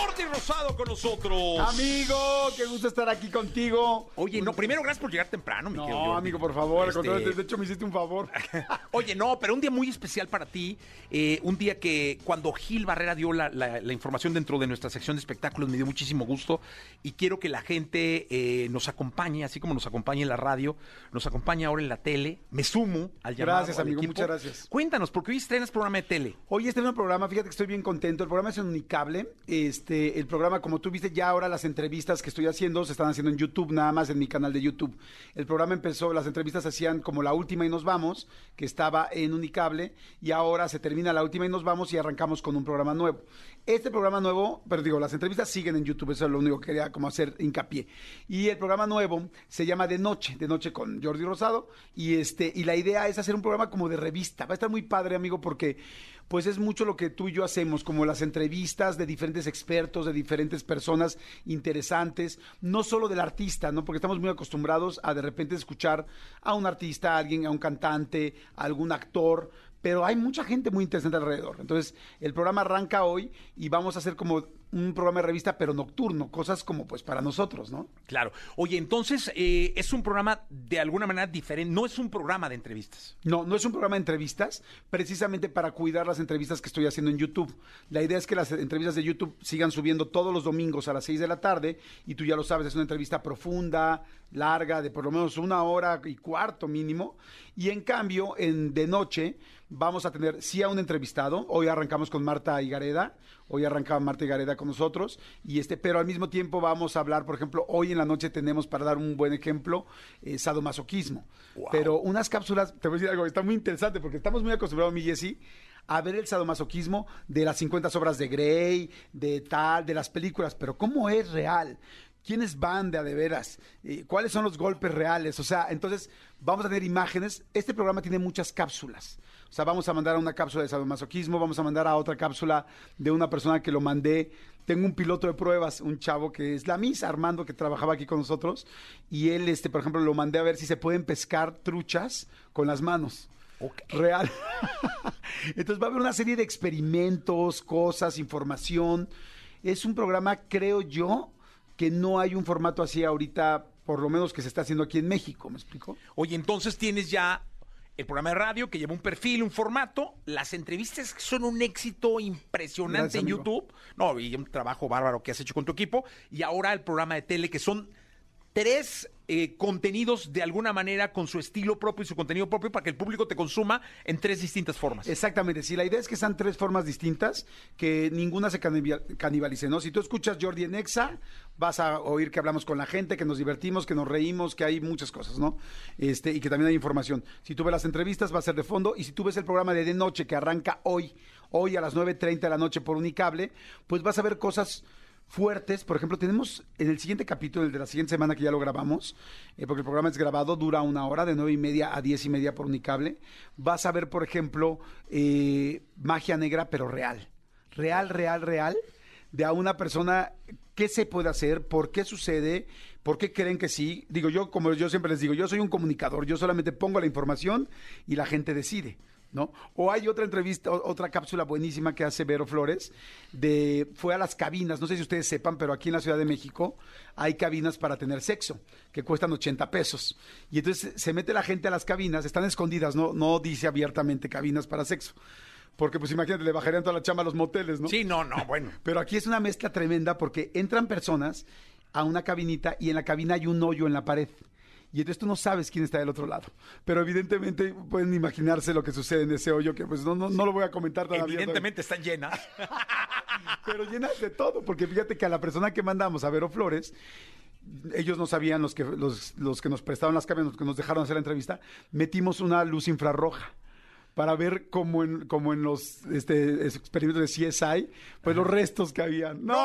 Jordi Rosado con nosotros. Amigo, qué gusto estar aquí contigo. Oye, no, primero gracias por llegar temprano, mi querido No, amigo, por favor, Este, contrario, de hecho me hiciste un favor. <laughs> Oye, no, pero un día muy especial para ti. eh, un día que cuando Gil Barrera dio la, la- la información dentro de nuestra sección de espectáculos me dio muchísimo gusto y quiero que la gente eh, nos acompañe, así como nos acompaña en la radio, nos acompañe ahora en la tele. Me sumo al llamado. Gracias, al amigo, equipo. muchas gracias. Cuéntanos, porque hoy estrenas programa de tele. Hoy este nuevo programa, fíjate que estoy bien contento. El programa es en Unicable. Este, el programa, como tú viste, ya ahora las entrevistas que estoy haciendo se están haciendo en YouTube, nada más en mi canal de YouTube. El programa empezó, las entrevistas se hacían como la última y nos vamos, que estaba en Unicable, y ahora se termina la última y nos vamos y arrancamos con un programa nuevo. Este programa nuevo, pero digo, las entrevistas siguen en YouTube, eso es lo único que quería como hacer hincapié. Y el programa nuevo se llama De Noche, De Noche con Jordi Rosado, y este, y la idea es hacer un programa como de revista. Va a estar muy padre, amigo, porque pues es mucho lo que tú y yo hacemos, como las entrevistas de diferentes expertos, de diferentes personas interesantes, no solo del artista, ¿no? Porque estamos muy acostumbrados a de repente escuchar a un artista, a alguien, a un cantante, a algún actor, pero hay mucha gente muy interesante alrededor. Entonces, el programa arranca hoy y vamos a hacer como un programa de revista, pero nocturno, cosas como pues para nosotros, ¿no? Claro. Oye, entonces eh, es un programa de alguna manera diferente, no es un programa de entrevistas. No, no es un programa de entrevistas, precisamente para cuidar las entrevistas que estoy haciendo en YouTube. La idea es que las entrevistas de YouTube sigan subiendo todos los domingos a las 6 de la tarde y tú ya lo sabes, es una entrevista profunda, larga, de por lo menos una hora y cuarto mínimo. Y en cambio, en de noche vamos a tener sí a un entrevistado. Hoy arrancamos con Marta Higareda. Hoy arrancaba Marta Higareda con nosotros. Y este, pero al mismo tiempo vamos a hablar, por ejemplo, hoy en la noche tenemos, para dar un buen ejemplo, eh, sadomasoquismo. Pero unas cápsulas, te voy a decir algo, está muy interesante porque estamos muy acostumbrados, mi Jessy, a ver el sadomasoquismo de las 50 obras de Grey, de tal, de las películas, pero ¿cómo es real? ¿Quiénes van de a de veras? Eh, ¿Cuáles son los golpes reales? O sea, entonces vamos a tener imágenes. Este programa tiene muchas cápsulas. O sea, vamos a mandar a una cápsula de sadomasoquismo, vamos a mandar a otra cápsula de una persona que lo mandé. Tengo un piloto de pruebas, un chavo que es la Miss Armando, que trabajaba aquí con nosotros. Y él, este, por ejemplo, lo mandé a ver si se pueden pescar truchas con las manos. Real. <laughs> Entonces va a haber una serie de experimentos, cosas, información. Es un programa, creo yo, que no hay un formato así ahorita, por lo menos que se está haciendo aquí en México, ¿me explico? Oye, entonces tienes ya el programa de radio que lleva un perfil, un formato, las entrevistas son un éxito impresionante Gracias, en amigo. YouTube, no, y un trabajo bárbaro que has hecho con tu equipo, y ahora el programa de tele que son tres eh, contenidos de alguna manera con su estilo propio y su contenido propio para que el público te consuma en tres distintas formas. Exactamente, sí, la idea es que sean tres formas distintas, que ninguna se canibal- canibalice, ¿no? Si tú escuchas Jordi en Exa, vas a oír que hablamos con la gente, que nos divertimos, que nos reímos, que hay muchas cosas, ¿no? Este, y que también hay información. Si tú ves las entrevistas, va a ser de fondo, y si tú ves el programa de De Noche, que arranca hoy, hoy a las 9.30 de la noche por Unicable, pues vas a ver cosas fuertes. Por ejemplo, tenemos en el siguiente capítulo, el de la siguiente semana que ya lo grabamos, eh, porque el programa es grabado, dura una hora, de nueve y media a diez y media por Unicable. Vas a ver, por ejemplo, eh, magia negra, pero real. Real, real, real. De a una persona, ¿qué se puede hacer? ¿Por qué sucede? ¿Por qué creen que sí? Digo, yo, como yo siempre les digo, yo soy un comunicador, yo solamente pongo la información y la gente decide. ¿No? O hay otra entrevista, otra cápsula buenísima que hace Vero Flores, de fue a las cabinas, no sé si ustedes sepan, pero aquí en la Ciudad de México hay cabinas para tener sexo, que cuestan 80 pesos. Y entonces se mete la gente a las cabinas, están escondidas, no, no dice abiertamente cabinas para sexo. Porque pues imagínate, le bajarían toda la chamba a los moteles, ¿no? Sí, no, no, bueno. <laughs> Pero aquí es una mezcla tremenda porque entran personas a una cabinita y en la cabina hay un hoyo en la pared. Y entonces tú no sabes quién está del otro lado. Pero evidentemente pueden imaginarse lo que sucede en ese hoyo, que pues no, no, no lo voy a comentar todavía. Evidentemente están llenas. <laughs> Pero llenas de todo, porque fíjate que a la persona que mandamos a Vero Flores, ellos no sabían, los que, los, los que nos prestaron las cabinas, los que nos dejaron hacer la entrevista, metimos una luz infrarroja para ver como en, como en los este, experimentos de CSI, pues los restos que habían. ¡No!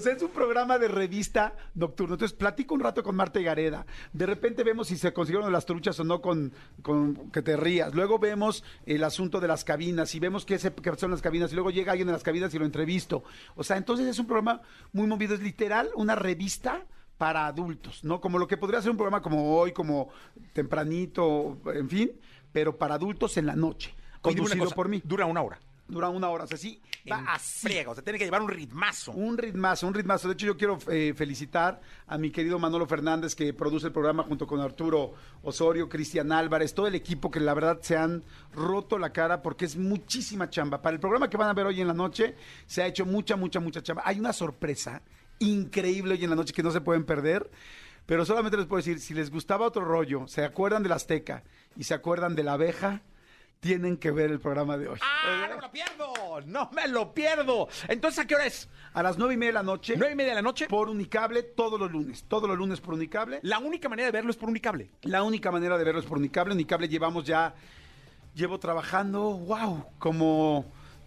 O sea, es un programa de revista nocturno. Entonces, platico un rato con Marta Gareda. De repente vemos si se consiguieron las truchas o no con, con que te rías. Luego vemos el asunto de las cabinas y vemos qué, se- qué son las cabinas. Y luego llega alguien de las cabinas y lo entrevisto. O sea, entonces es un programa muy movido. Es literal una revista para adultos, ¿no? Como lo que podría ser un programa como hoy, como tempranito, en fin, pero para adultos en la noche. Conducido cosa, por mí. Dura una hora. Dura una hora. O sea, sí, va así. friega, o sea, tiene que llevar un ritmazo. Un ritmazo, un ritmazo. De hecho, yo quiero eh, felicitar a mi querido Manolo Fernández, que produce el programa junto con Arturo Osorio, Cristian Álvarez, todo el equipo que la verdad se han roto la cara porque es muchísima chamba. Para el programa que van a ver hoy en la noche, se ha hecho mucha, mucha, mucha chamba. Hay una sorpresa increíble hoy en la noche que no se pueden perder. Pero solamente les puedo decir, si les gustaba otro rollo, se acuerdan de la Azteca y se acuerdan de la abeja, tienen que ver el programa de hoy. ¡Ah, no me lo pierdo! no me lo pierdo. Entonces, ¿a qué hora es? A las nueve y media de la noche. ¿Nueve y media de la noche? Por Unicable todos los lunes. Todos los lunes por Unicable. La única manera de verlo es por Unicable. La única manera de verlo es por Unicable. Unicable llevamos ya, llevo trabajando, wow, como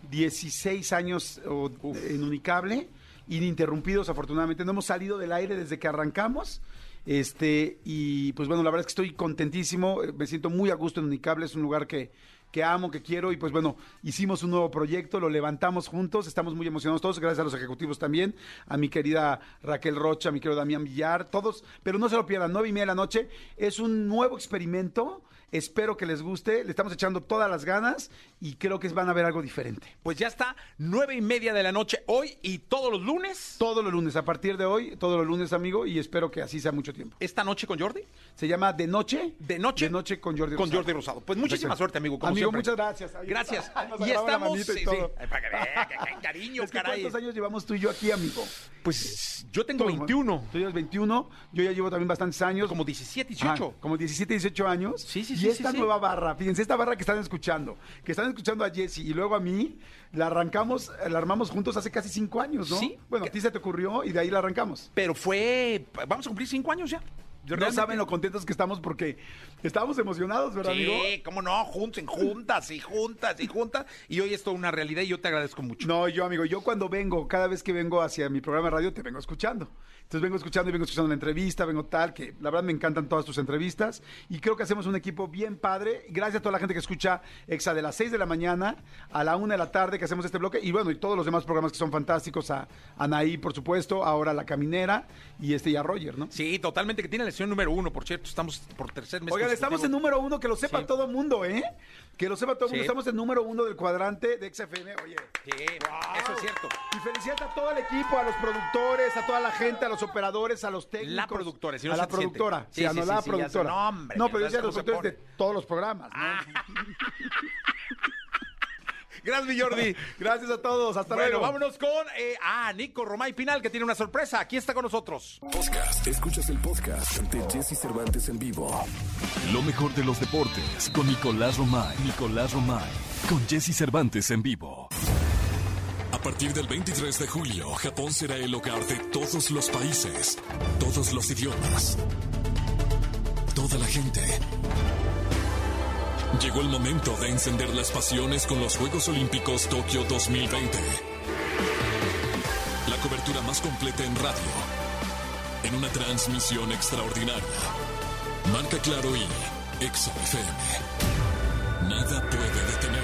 16 años o- en Unicable, ininterrumpidos afortunadamente. No hemos salido del aire desde que arrancamos. Este, y pues bueno, la verdad es que estoy contentísimo, me siento muy a gusto en Unicable, es un lugar que, que amo, que quiero, y pues bueno, hicimos un nuevo proyecto, lo levantamos juntos, estamos muy emocionados todos, gracias a los ejecutivos también, a mi querida Raquel Rocha, a mi querido Damián Villar, todos, pero no se lo pierdan, nueve y media de la noche, es un nuevo experimento, espero que les guste, le estamos echando todas las ganas y creo que van a ver algo diferente. Pues ya está, nueve y media de la noche hoy y todos los lunes. Todos los lunes, a partir de hoy, todos los lunes, amigo, y espero que así sea mucho tiempo. ¿Esta noche con Jordi? Se llama De Noche. De noche. De Noche con Jordi Con Rosado. Jordi Rosado. Pues muchísima suerte, amigo. Como amigo, siempre. muchas gracias. Ahí Gracias. Nos Y estamos. y sí, todo. sí, para que vea, que- que cariño, <laughs> Es que caray. ¿Cuántos años llevamos tú y yo aquí, amigo? Pues yo tengo Tú, 21. Tú llevas 21, yo ya llevo también bastantes años. Como 17, 18. Ajá, como 17, 18 años. Sí, sí, y sí, esta sí, sí. nueva barra, fíjense, esta barra que están escuchando, que están escuchando a Jesse y luego a mí, la arrancamos, la armamos juntos hace casi 5 años, ¿no? Sí. Bueno, a ti se te ocurrió y de ahí la arrancamos. Pero fue. Vamos a cumplir cinco años ya. No saben lo contentos que estamos porque estábamos emocionados, ¿verdad, amigo? Sí, cómo no, juntos, en juntas y juntas y juntas. Y hoy es toda una realidad y yo te agradezco mucho. No, yo, amigo, yo cuando vengo, cada vez que vengo hacia mi programa de radio, te vengo escuchando. Entonces vengo escuchando y vengo escuchando la entrevista, vengo tal, que la verdad me encantan todas tus entrevistas y creo que hacemos un equipo bien padre. Gracias a toda la gente que escucha Exa de las 6 de la mañana a la 1 de la tarde que hacemos este bloque y bueno, y todos los demás programas que son fantásticos, a Anaí, por supuesto, ahora La Caminera y este y a Roger, ¿no? Sí, totalmente, que tiene número uno, por cierto. Estamos por tercer mes. Oigan, estamos en número uno, que lo sepa Sí. todo el mundo, ¿eh? Que lo sepa todo el mundo. Estamos en número uno del cuadrante de XFM. Oye, Sí, eso es cierto. Y felicidades a todo el equipo, a los productores, a toda la gente, a los operadores, a los técnicos. La productora, si no a la productora. Sí, Sí, a no, la sé. productora. No, hombre, no ya pero yo a los productores de todos los programas. ¿no? <laughs> Gracias, mi Jordi. Gracias a todos. Hasta bueno, luego. vámonos con eh, ah, Nico Romay Pinal, que tiene una sorpresa. Aquí está con nosotros. Podcast. Escuchas el podcast de Jesse Cervantes en vivo. Lo mejor de los deportes con Nicolás Romay. Nicolás Romay. Con Jesse Cervantes en vivo. A partir del 23 de julio, Japón será el hogar de todos los países, todos los idiomas, toda la gente. Llegó el momento de encender las pasiones con los Juegos Olímpicos Tokio 2020. La cobertura más completa en radio. En una transmisión extraordinaria. Marca Claro y Exa FM. Nada puede detenernos.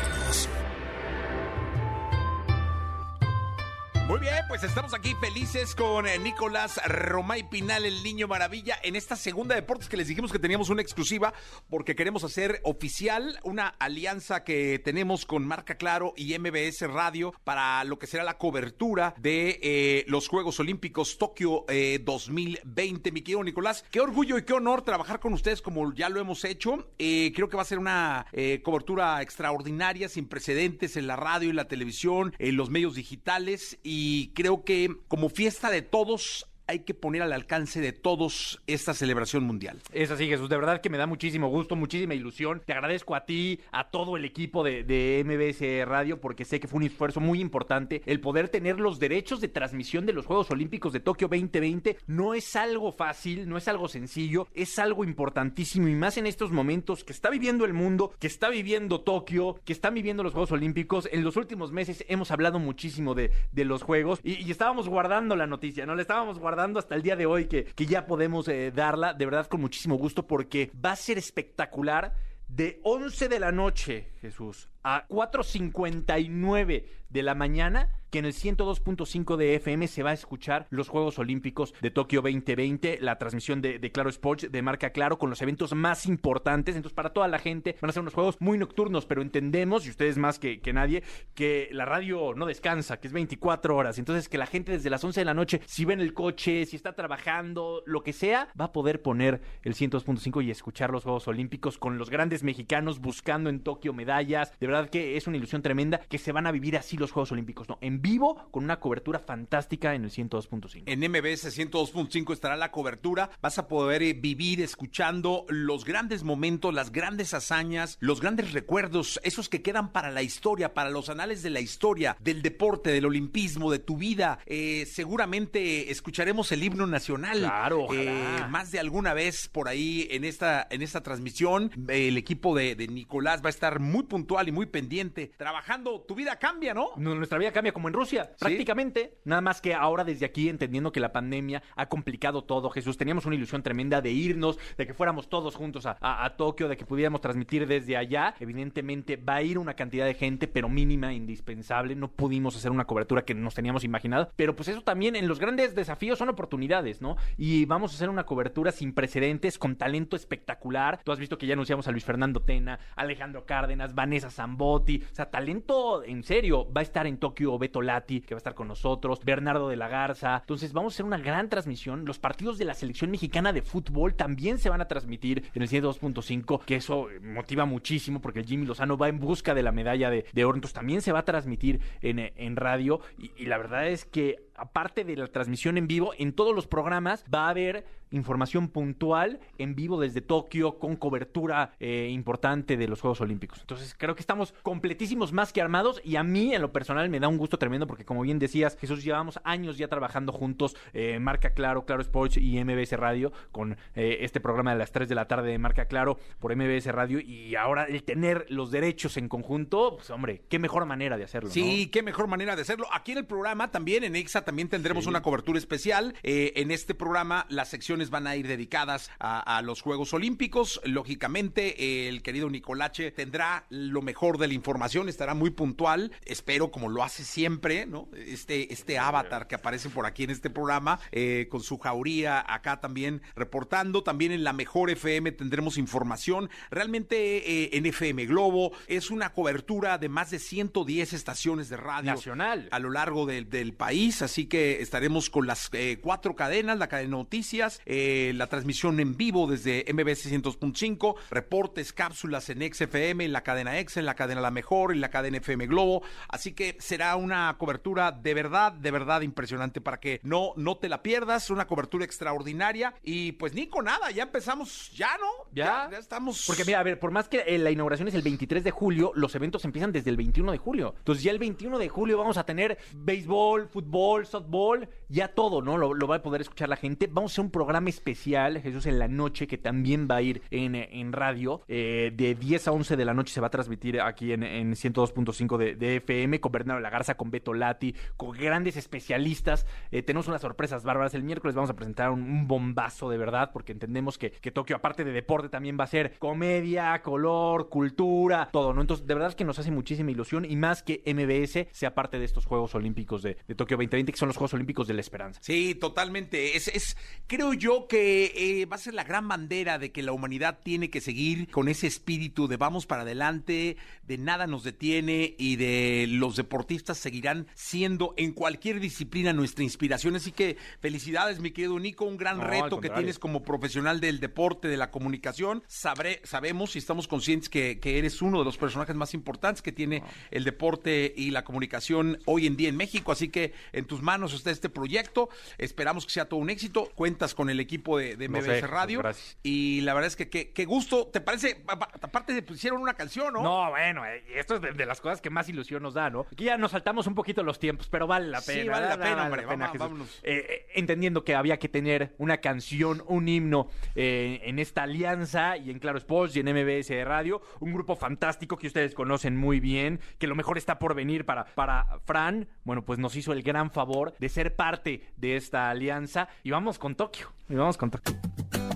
Muy bien, pues estamos aquí felices con eh, Nicolás Romay Pinal, el niño maravilla, en esta segunda deportes que les dijimos que teníamos una exclusiva porque queremos hacer oficial una alianza que tenemos con Marca Claro y MBS Radio para lo que será la cobertura de eh, los Juegos Olímpicos Tokio eh, 2020. Mi querido Nicolás, qué orgullo y qué honor trabajar con ustedes como ya lo hemos hecho. Eh, creo que va a ser una eh, cobertura extraordinaria, sin precedentes en la radio y la televisión, en los medios digitales y creo que como fiesta de todos hay que poner al alcance de todos esta celebración mundial. Es así, Jesús. De verdad que me da muchísimo gusto, muchísima ilusión. Te agradezco a ti, a todo el equipo de, de MBS Radio, porque sé que fue un esfuerzo muy importante el poder tener los derechos de transmisión de los Juegos Olímpicos de Tokio 2020. No es algo fácil, no es algo sencillo, es algo importantísimo y más en estos momentos que está viviendo el mundo, que está viviendo Tokio, que están viviendo los Juegos Olímpicos. En los últimos meses hemos hablado muchísimo de, los Juegos y, y estábamos guardando la noticia, ¿no? La estábamos guardando hasta el día de hoy que, que ya podemos eh, darla, de verdad con muchísimo gusto porque va a ser espectacular. De 11 de la noche, Jesús, a 4.59 de la mañana, que en el 102.5 de FM se va a escuchar los Juegos Olímpicos de Tokio 2020, la transmisión de, de Claro Sports de marca Claro con los eventos más importantes. Entonces, para toda la gente van a ser unos juegos muy nocturnos, pero entendemos, y ustedes más que, que nadie, que la radio no descansa, que es 24 horas. Entonces, que la gente desde las 11 de la noche, si va en el coche, si está trabajando, lo que sea, va a poder poner el 102.5 y escuchar los Juegos Olímpicos con los grandes mexicanos buscando en Tokio medallas. De verdad, que es una ilusión tremenda que se van a vivir así los Juegos Olímpicos, ¿no? En vivo, con una cobertura fantástica en el 102.5. En MBS 102.5 estará la cobertura. Vas a poder eh, vivir escuchando los grandes momentos, las grandes hazañas, los grandes recuerdos, esos que quedan para la historia, para los anales de la historia, del deporte, del olimpismo, de tu vida. Eh, seguramente escucharemos el himno nacional. Claro, ojalá. Eh, más de alguna vez por ahí en esta, en esta transmisión. El equipo de, de Nicolás va a estar muy puntual y muy pendiente. Trabajando, tu vida cambia, ¿no? Nu- Nuestra vida cambia como en Rusia, prácticamente. Nada más que ahora desde aquí, entendiendo que la pandemia ha complicado todo, Jesús, teníamos una ilusión tremenda de irnos, de que fuéramos todos juntos a, a- a Tokio, de que pudiéramos transmitir desde allá. Evidentemente va a ir una cantidad de gente, pero mínima, indispensable. No pudimos hacer una cobertura que nos teníamos imaginado. Pero pues eso también en los grandes desafíos son oportunidades, ¿no? Y vamos a hacer una cobertura sin precedentes, con talento espectacular. Tú has visto que ya anunciamos a Luis Fernando Tena, Alejandro Cárdenas, Vanessa Zambotti. O sea, talento en serio. Va a estar en Tokio Beto Lati, que va a estar con nosotros, Bernardo de la Garza. Entonces vamos a hacer una gran transmisión. Los partidos de la selección mexicana de fútbol también se van a transmitir en el 102.5, que eso motiva muchísimo porque Jimmy Lozano va en busca de la medalla de, oro. Entonces también se va a transmitir en, en radio. Y la verdad es que aparte de la transmisión en vivo, en todos los programas va a haber información puntual en vivo desde Tokio con cobertura eh, importante de los Juegos Olímpicos. Entonces creo que estamos completísimos más que armados y a mí en lo personal me da un gusto tremendo porque como bien decías, Jesús, llevamos años ya trabajando juntos, eh, Marca Claro, Claro Sports y MBS Radio con eh, este programa de las 3 de la tarde de Marca Claro por MBS Radio y ahora el tener los derechos en conjunto, pues hombre, qué mejor manera de hacerlo. Sí, qué mejor manera de hacerlo. Aquí en el programa también, en EXA, también tendremos Sí. una cobertura especial. Eh, en este programa las secciones van a ir dedicadas a, a los Juegos Olímpicos. Lógicamente, eh, el querido Nicolache tendrá lo mejor de la información, estará muy puntual. Espero, como lo hace siempre, ¿no? Este, este avatar que aparece por aquí en este programa, eh, con su jauría acá también reportando. También en la mejor FM tendremos información. Realmente eh, en FM Globo es una cobertura de más de 110 estaciones de radio Nacional. a lo largo del, del país, así que estaremos con las eh, cuatro cadenas, la cadena de noticias, eh, la transmisión en vivo desde MBC 100.5, reportes, cápsulas en XFM, en la cadena X, en la cadena La Mejor, en la cadena FM Globo, así que será una cobertura de verdad, de verdad impresionante para que no, no te la pierdas, una cobertura extraordinaria. Y pues Nico, nada, ya empezamos, ya no, ¿Ya? ya, estamos... Porque mira, a ver, por más que eh, la inauguración es el 23 de julio, los eventos empiezan desde el 21 de julio. Entonces ya el 21 de julio vamos a tener béisbol, fútbol, softball, ya todo, ¿no? Lo, va a poder escuchar la gente. Vamos a hacer un programa especial, Jesús, en la noche, que también va a ir en, en radio. Eh, de 10 a 11 de la noche se va a transmitir aquí en, en 102.5 de, de FM, con Bernardo de la Garza, con Beto Lati, con grandes especialistas. Eh, tenemos unas sorpresas bárbaras. El miércoles vamos a presentar un, un bombazo de verdad, porque entendemos que, que Tokio, aparte de deporte, también va a ser comedia, color, cultura, todo, ¿no? Entonces, de verdad es que nos hace muchísima ilusión y más que MBS sea parte de estos Juegos Olímpicos de, de Tokio 2020, que son los Juegos Olímpicos de la Esperanza. Sí, totalmente. Es, es creo yo que eh, va a ser la gran bandera de que la humanidad tiene que seguir con ese espíritu de vamos para adelante, de nada nos detiene y de los deportistas seguirán siendo en cualquier disciplina nuestra inspiración. Así que felicidades, mi querido Nico, un gran No, reto que tienes como profesional del deporte, de la comunicación. Sabré, sabemos y estamos conscientes que, que eres uno de los personajes más importantes que tiene el deporte y la comunicación hoy en día en México. Así que en tus manos está este proyecto. Esperamos que sea todo un éxito. Cuentas con el equipo de, de No MBS sé, pues, Radio. gracias. Y la verdad es que qué gusto. ¿Te parece? Aparte de pusieron una canción, ¿no? No, bueno, eh, esto es de, de las cosas que más ilusión nos da, ¿no? Aquí ya nos saltamos un poquito los tiempos, pero vale la Sí, pena. vale la pena, hombre, pena, vamos, Jesús. vámonos. Eh, eh, entendiendo que había que tener una canción, un himno eh, en esta alianza y en Claro Sports y en MBS Radio, un grupo fantástico que ustedes conocen muy bien, que lo mejor está por venir para, para Fran, bueno, pues nos hizo el gran favor de ser parte de esta alianza y vamos con Tokio, y vamos con Tokio.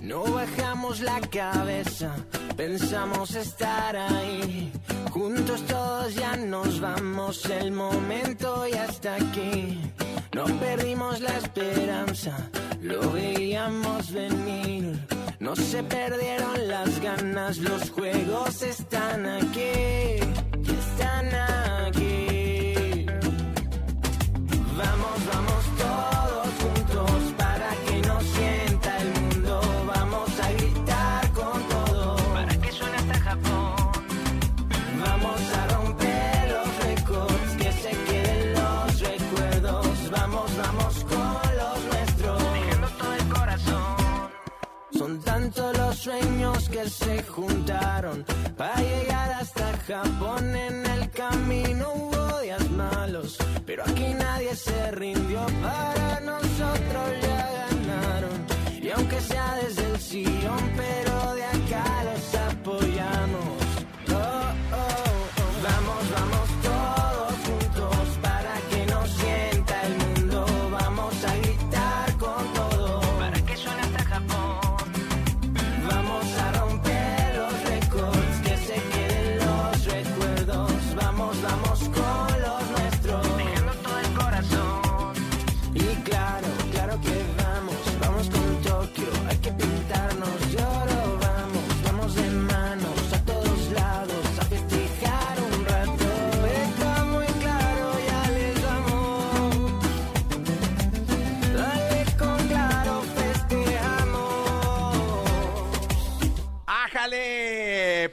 No bajamos la cabeza, pensamos estar ahí. Juntos todos ya nos vamos, el momento ya está aquí. No perdimos la esperanza, lo veíamos venir. No se perdieron las ganas, los juegos están aquí, están aquí. Sueños que se juntaron para llegar hasta Japón. En el camino hubo días malos, pero aquí nadie se rindió. Para nosotros ya ganaron. Y aunque sea desde el sillón, pero de acá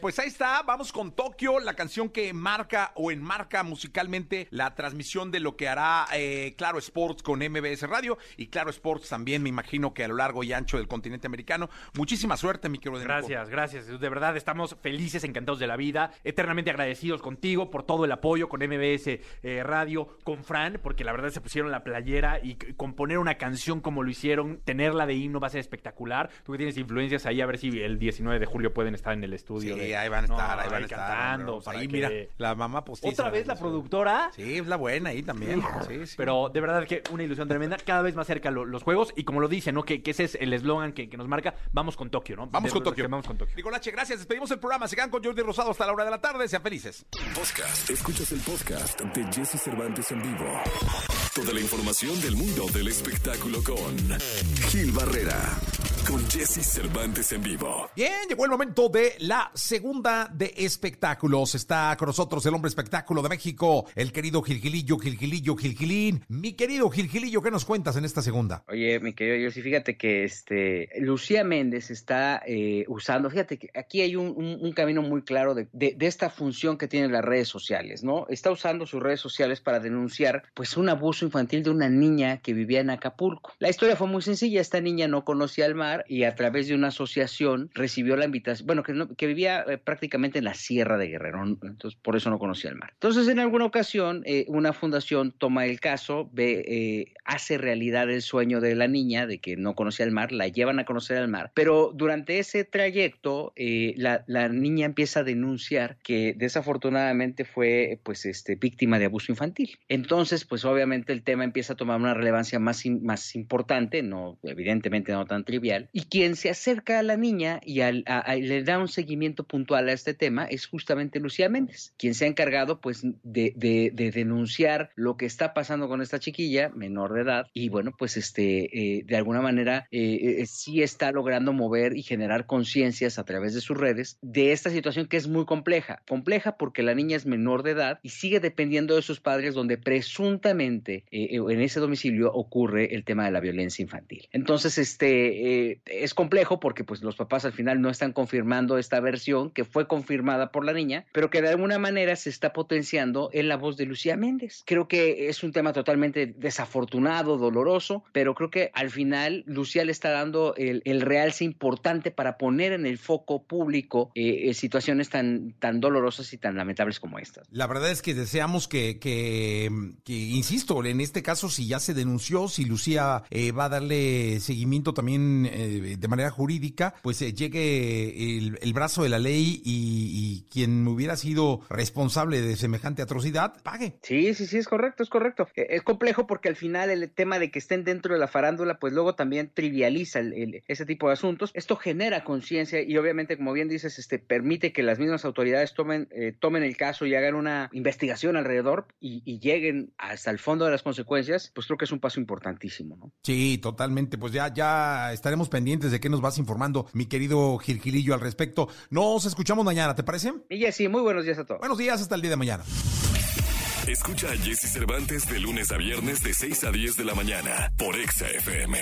Pues ahí está, vamos con Tokio, la canción que marca o enmarca musicalmente la transmisión de lo que hará eh, Claro Sports con MBS Radio y Claro Sports también, me imagino que a lo largo y ancho del continente americano. Muchísima suerte, mi querido. Gracias, gracias. De verdad estamos felices, encantados de la vida, eternamente agradecidos contigo por todo el apoyo con MBS eh, Radio, con Fran, porque la verdad se pusieron la playera y componer una canción como lo hicieron, tenerla de himno va a ser espectacular. Tú que tienes influencias ahí, a ver si el 19 de julio pueden estar en el estudio. Sí, de- ahí van a No, estar, ahí van a estar. cantando. hombre, para ahí, que- mira, la mamá postiza. ¿Otra vez la productora? Sí, es la buena ahí también. Sí, sí. Pero de verdad que una ilusión tremenda. Cada vez más cerca lo- los juegos. Y como lo dice, ¿no? Que, que ese es el eslogan que, que nos marca. Vamos con Tokio, ¿no? Vamos De- con Tokio. Vamos con Tokio. Nicolache, gracias. Despedimos el programa. Se quedan con Jordi Rosado hasta la hora de la tarde. Sean felices. Podcast. Escuchas el podcast de Jesse Cervantes en vivo. Toda la información del mundo del espectáculo con Gil Barrera. Con Jesse Cervantes en vivo. Bien, llegó el momento de la segunda de espectáculos. Está con nosotros el hombre espectáculo de México, el querido Gilgilillo, Gilgilillo, Gilgilín. Mi querido Gilgilillo, ¿qué nos cuentas en esta segunda? Oye, mi querido Yossi, fíjate que este Lucía Méndez está eh, usando, fíjate que aquí hay un, un- un camino muy claro de, de- de esta función que tienen las redes sociales, ¿no? Está usando sus redes sociales para denunciar pues un abuso infantil de una niña que vivía en Acapulco. La historia fue muy sencilla, esta niña no conocía el mar y a través de una asociación recibió la invitación, bueno, que, no- que vivía eh, prácticamente en la Sierra de Guerrero, entonces por eso no conocía el mar. Entonces en alguna ocasión eh, una fundación toma el caso, ve, eh, hace realidad el sueño de la niña de que no conocía el mar, la llevan a conocer el mar, pero durante ese trayecto eh, la, la niña empieza a denunciar que desafortunadamente fue pues este víctima de abuso infantil. Entonces pues obviamente el tema empieza a tomar una relevancia más, más importante, no evidentemente no tan trivial, y quien se acerca a la niña y le da un seguimiento puntual a este tema es justamente Lucía Méndez, quien se ha encargado pues de, de- de denunciar lo que está pasando con esta chiquilla menor de edad y bueno pues este eh, de alguna manera eh, eh, sí está logrando mover y generar conciencias a través de sus redes de esta situación que es muy compleja, compleja porque la niña es menor de edad y sigue dependiendo de sus padres donde presuntamente eh, en ese domicilio ocurre el tema de la violencia infantil. Entonces este eh, es complejo porque pues los papás al final no están confirmando esta versión que fue confirmada por la niña, pero que de alguna manera se está potenciando en la voz de Lucía Méndez. Creo que es un tema totalmente desafortunado, doloroso, pero creo que al final Lucía le está dando el, el realce importante para poner en el foco público eh, eh, situaciones tan, tan dolorosas y tan lamentables como estas. La verdad es que deseamos que, que, que, insisto, en este caso, si ya se denunció, si Lucía va a darle seguimiento también eh, de manera jurídica, pues eh, llegue el, el brazo de la ley y, y quien hubiera sido responsable de semejante atrocidad, pague. Sí, sí, sí, es correcto, es correcto. Eh, Es complejo porque al final el tema de que estén dentro de la farándula, pues luego también trivializa el- el- ese tipo de asuntos. Esto genera conciencia y obviamente, como bien dices, este permite que las mismas autoridades tomen, eh, tomen el caso y hagan una investigación alrededor y, y lleguen hasta el fondo de las consecuencias, pues creo que es un paso importantísimo, ¿no? Sí, totalmente. Pues ya, ya estaremos pendientes de qué nos vas informando, mi querido Gilgilillo, al respecto. Nos escuchamos mañana, ¿te parece? Y sí, muy buenos días a todos. Buenos días, hasta el día de mañana. Escucha a Jesse Cervantes de lunes a viernes de 6 a 10 de la mañana por Exa FM.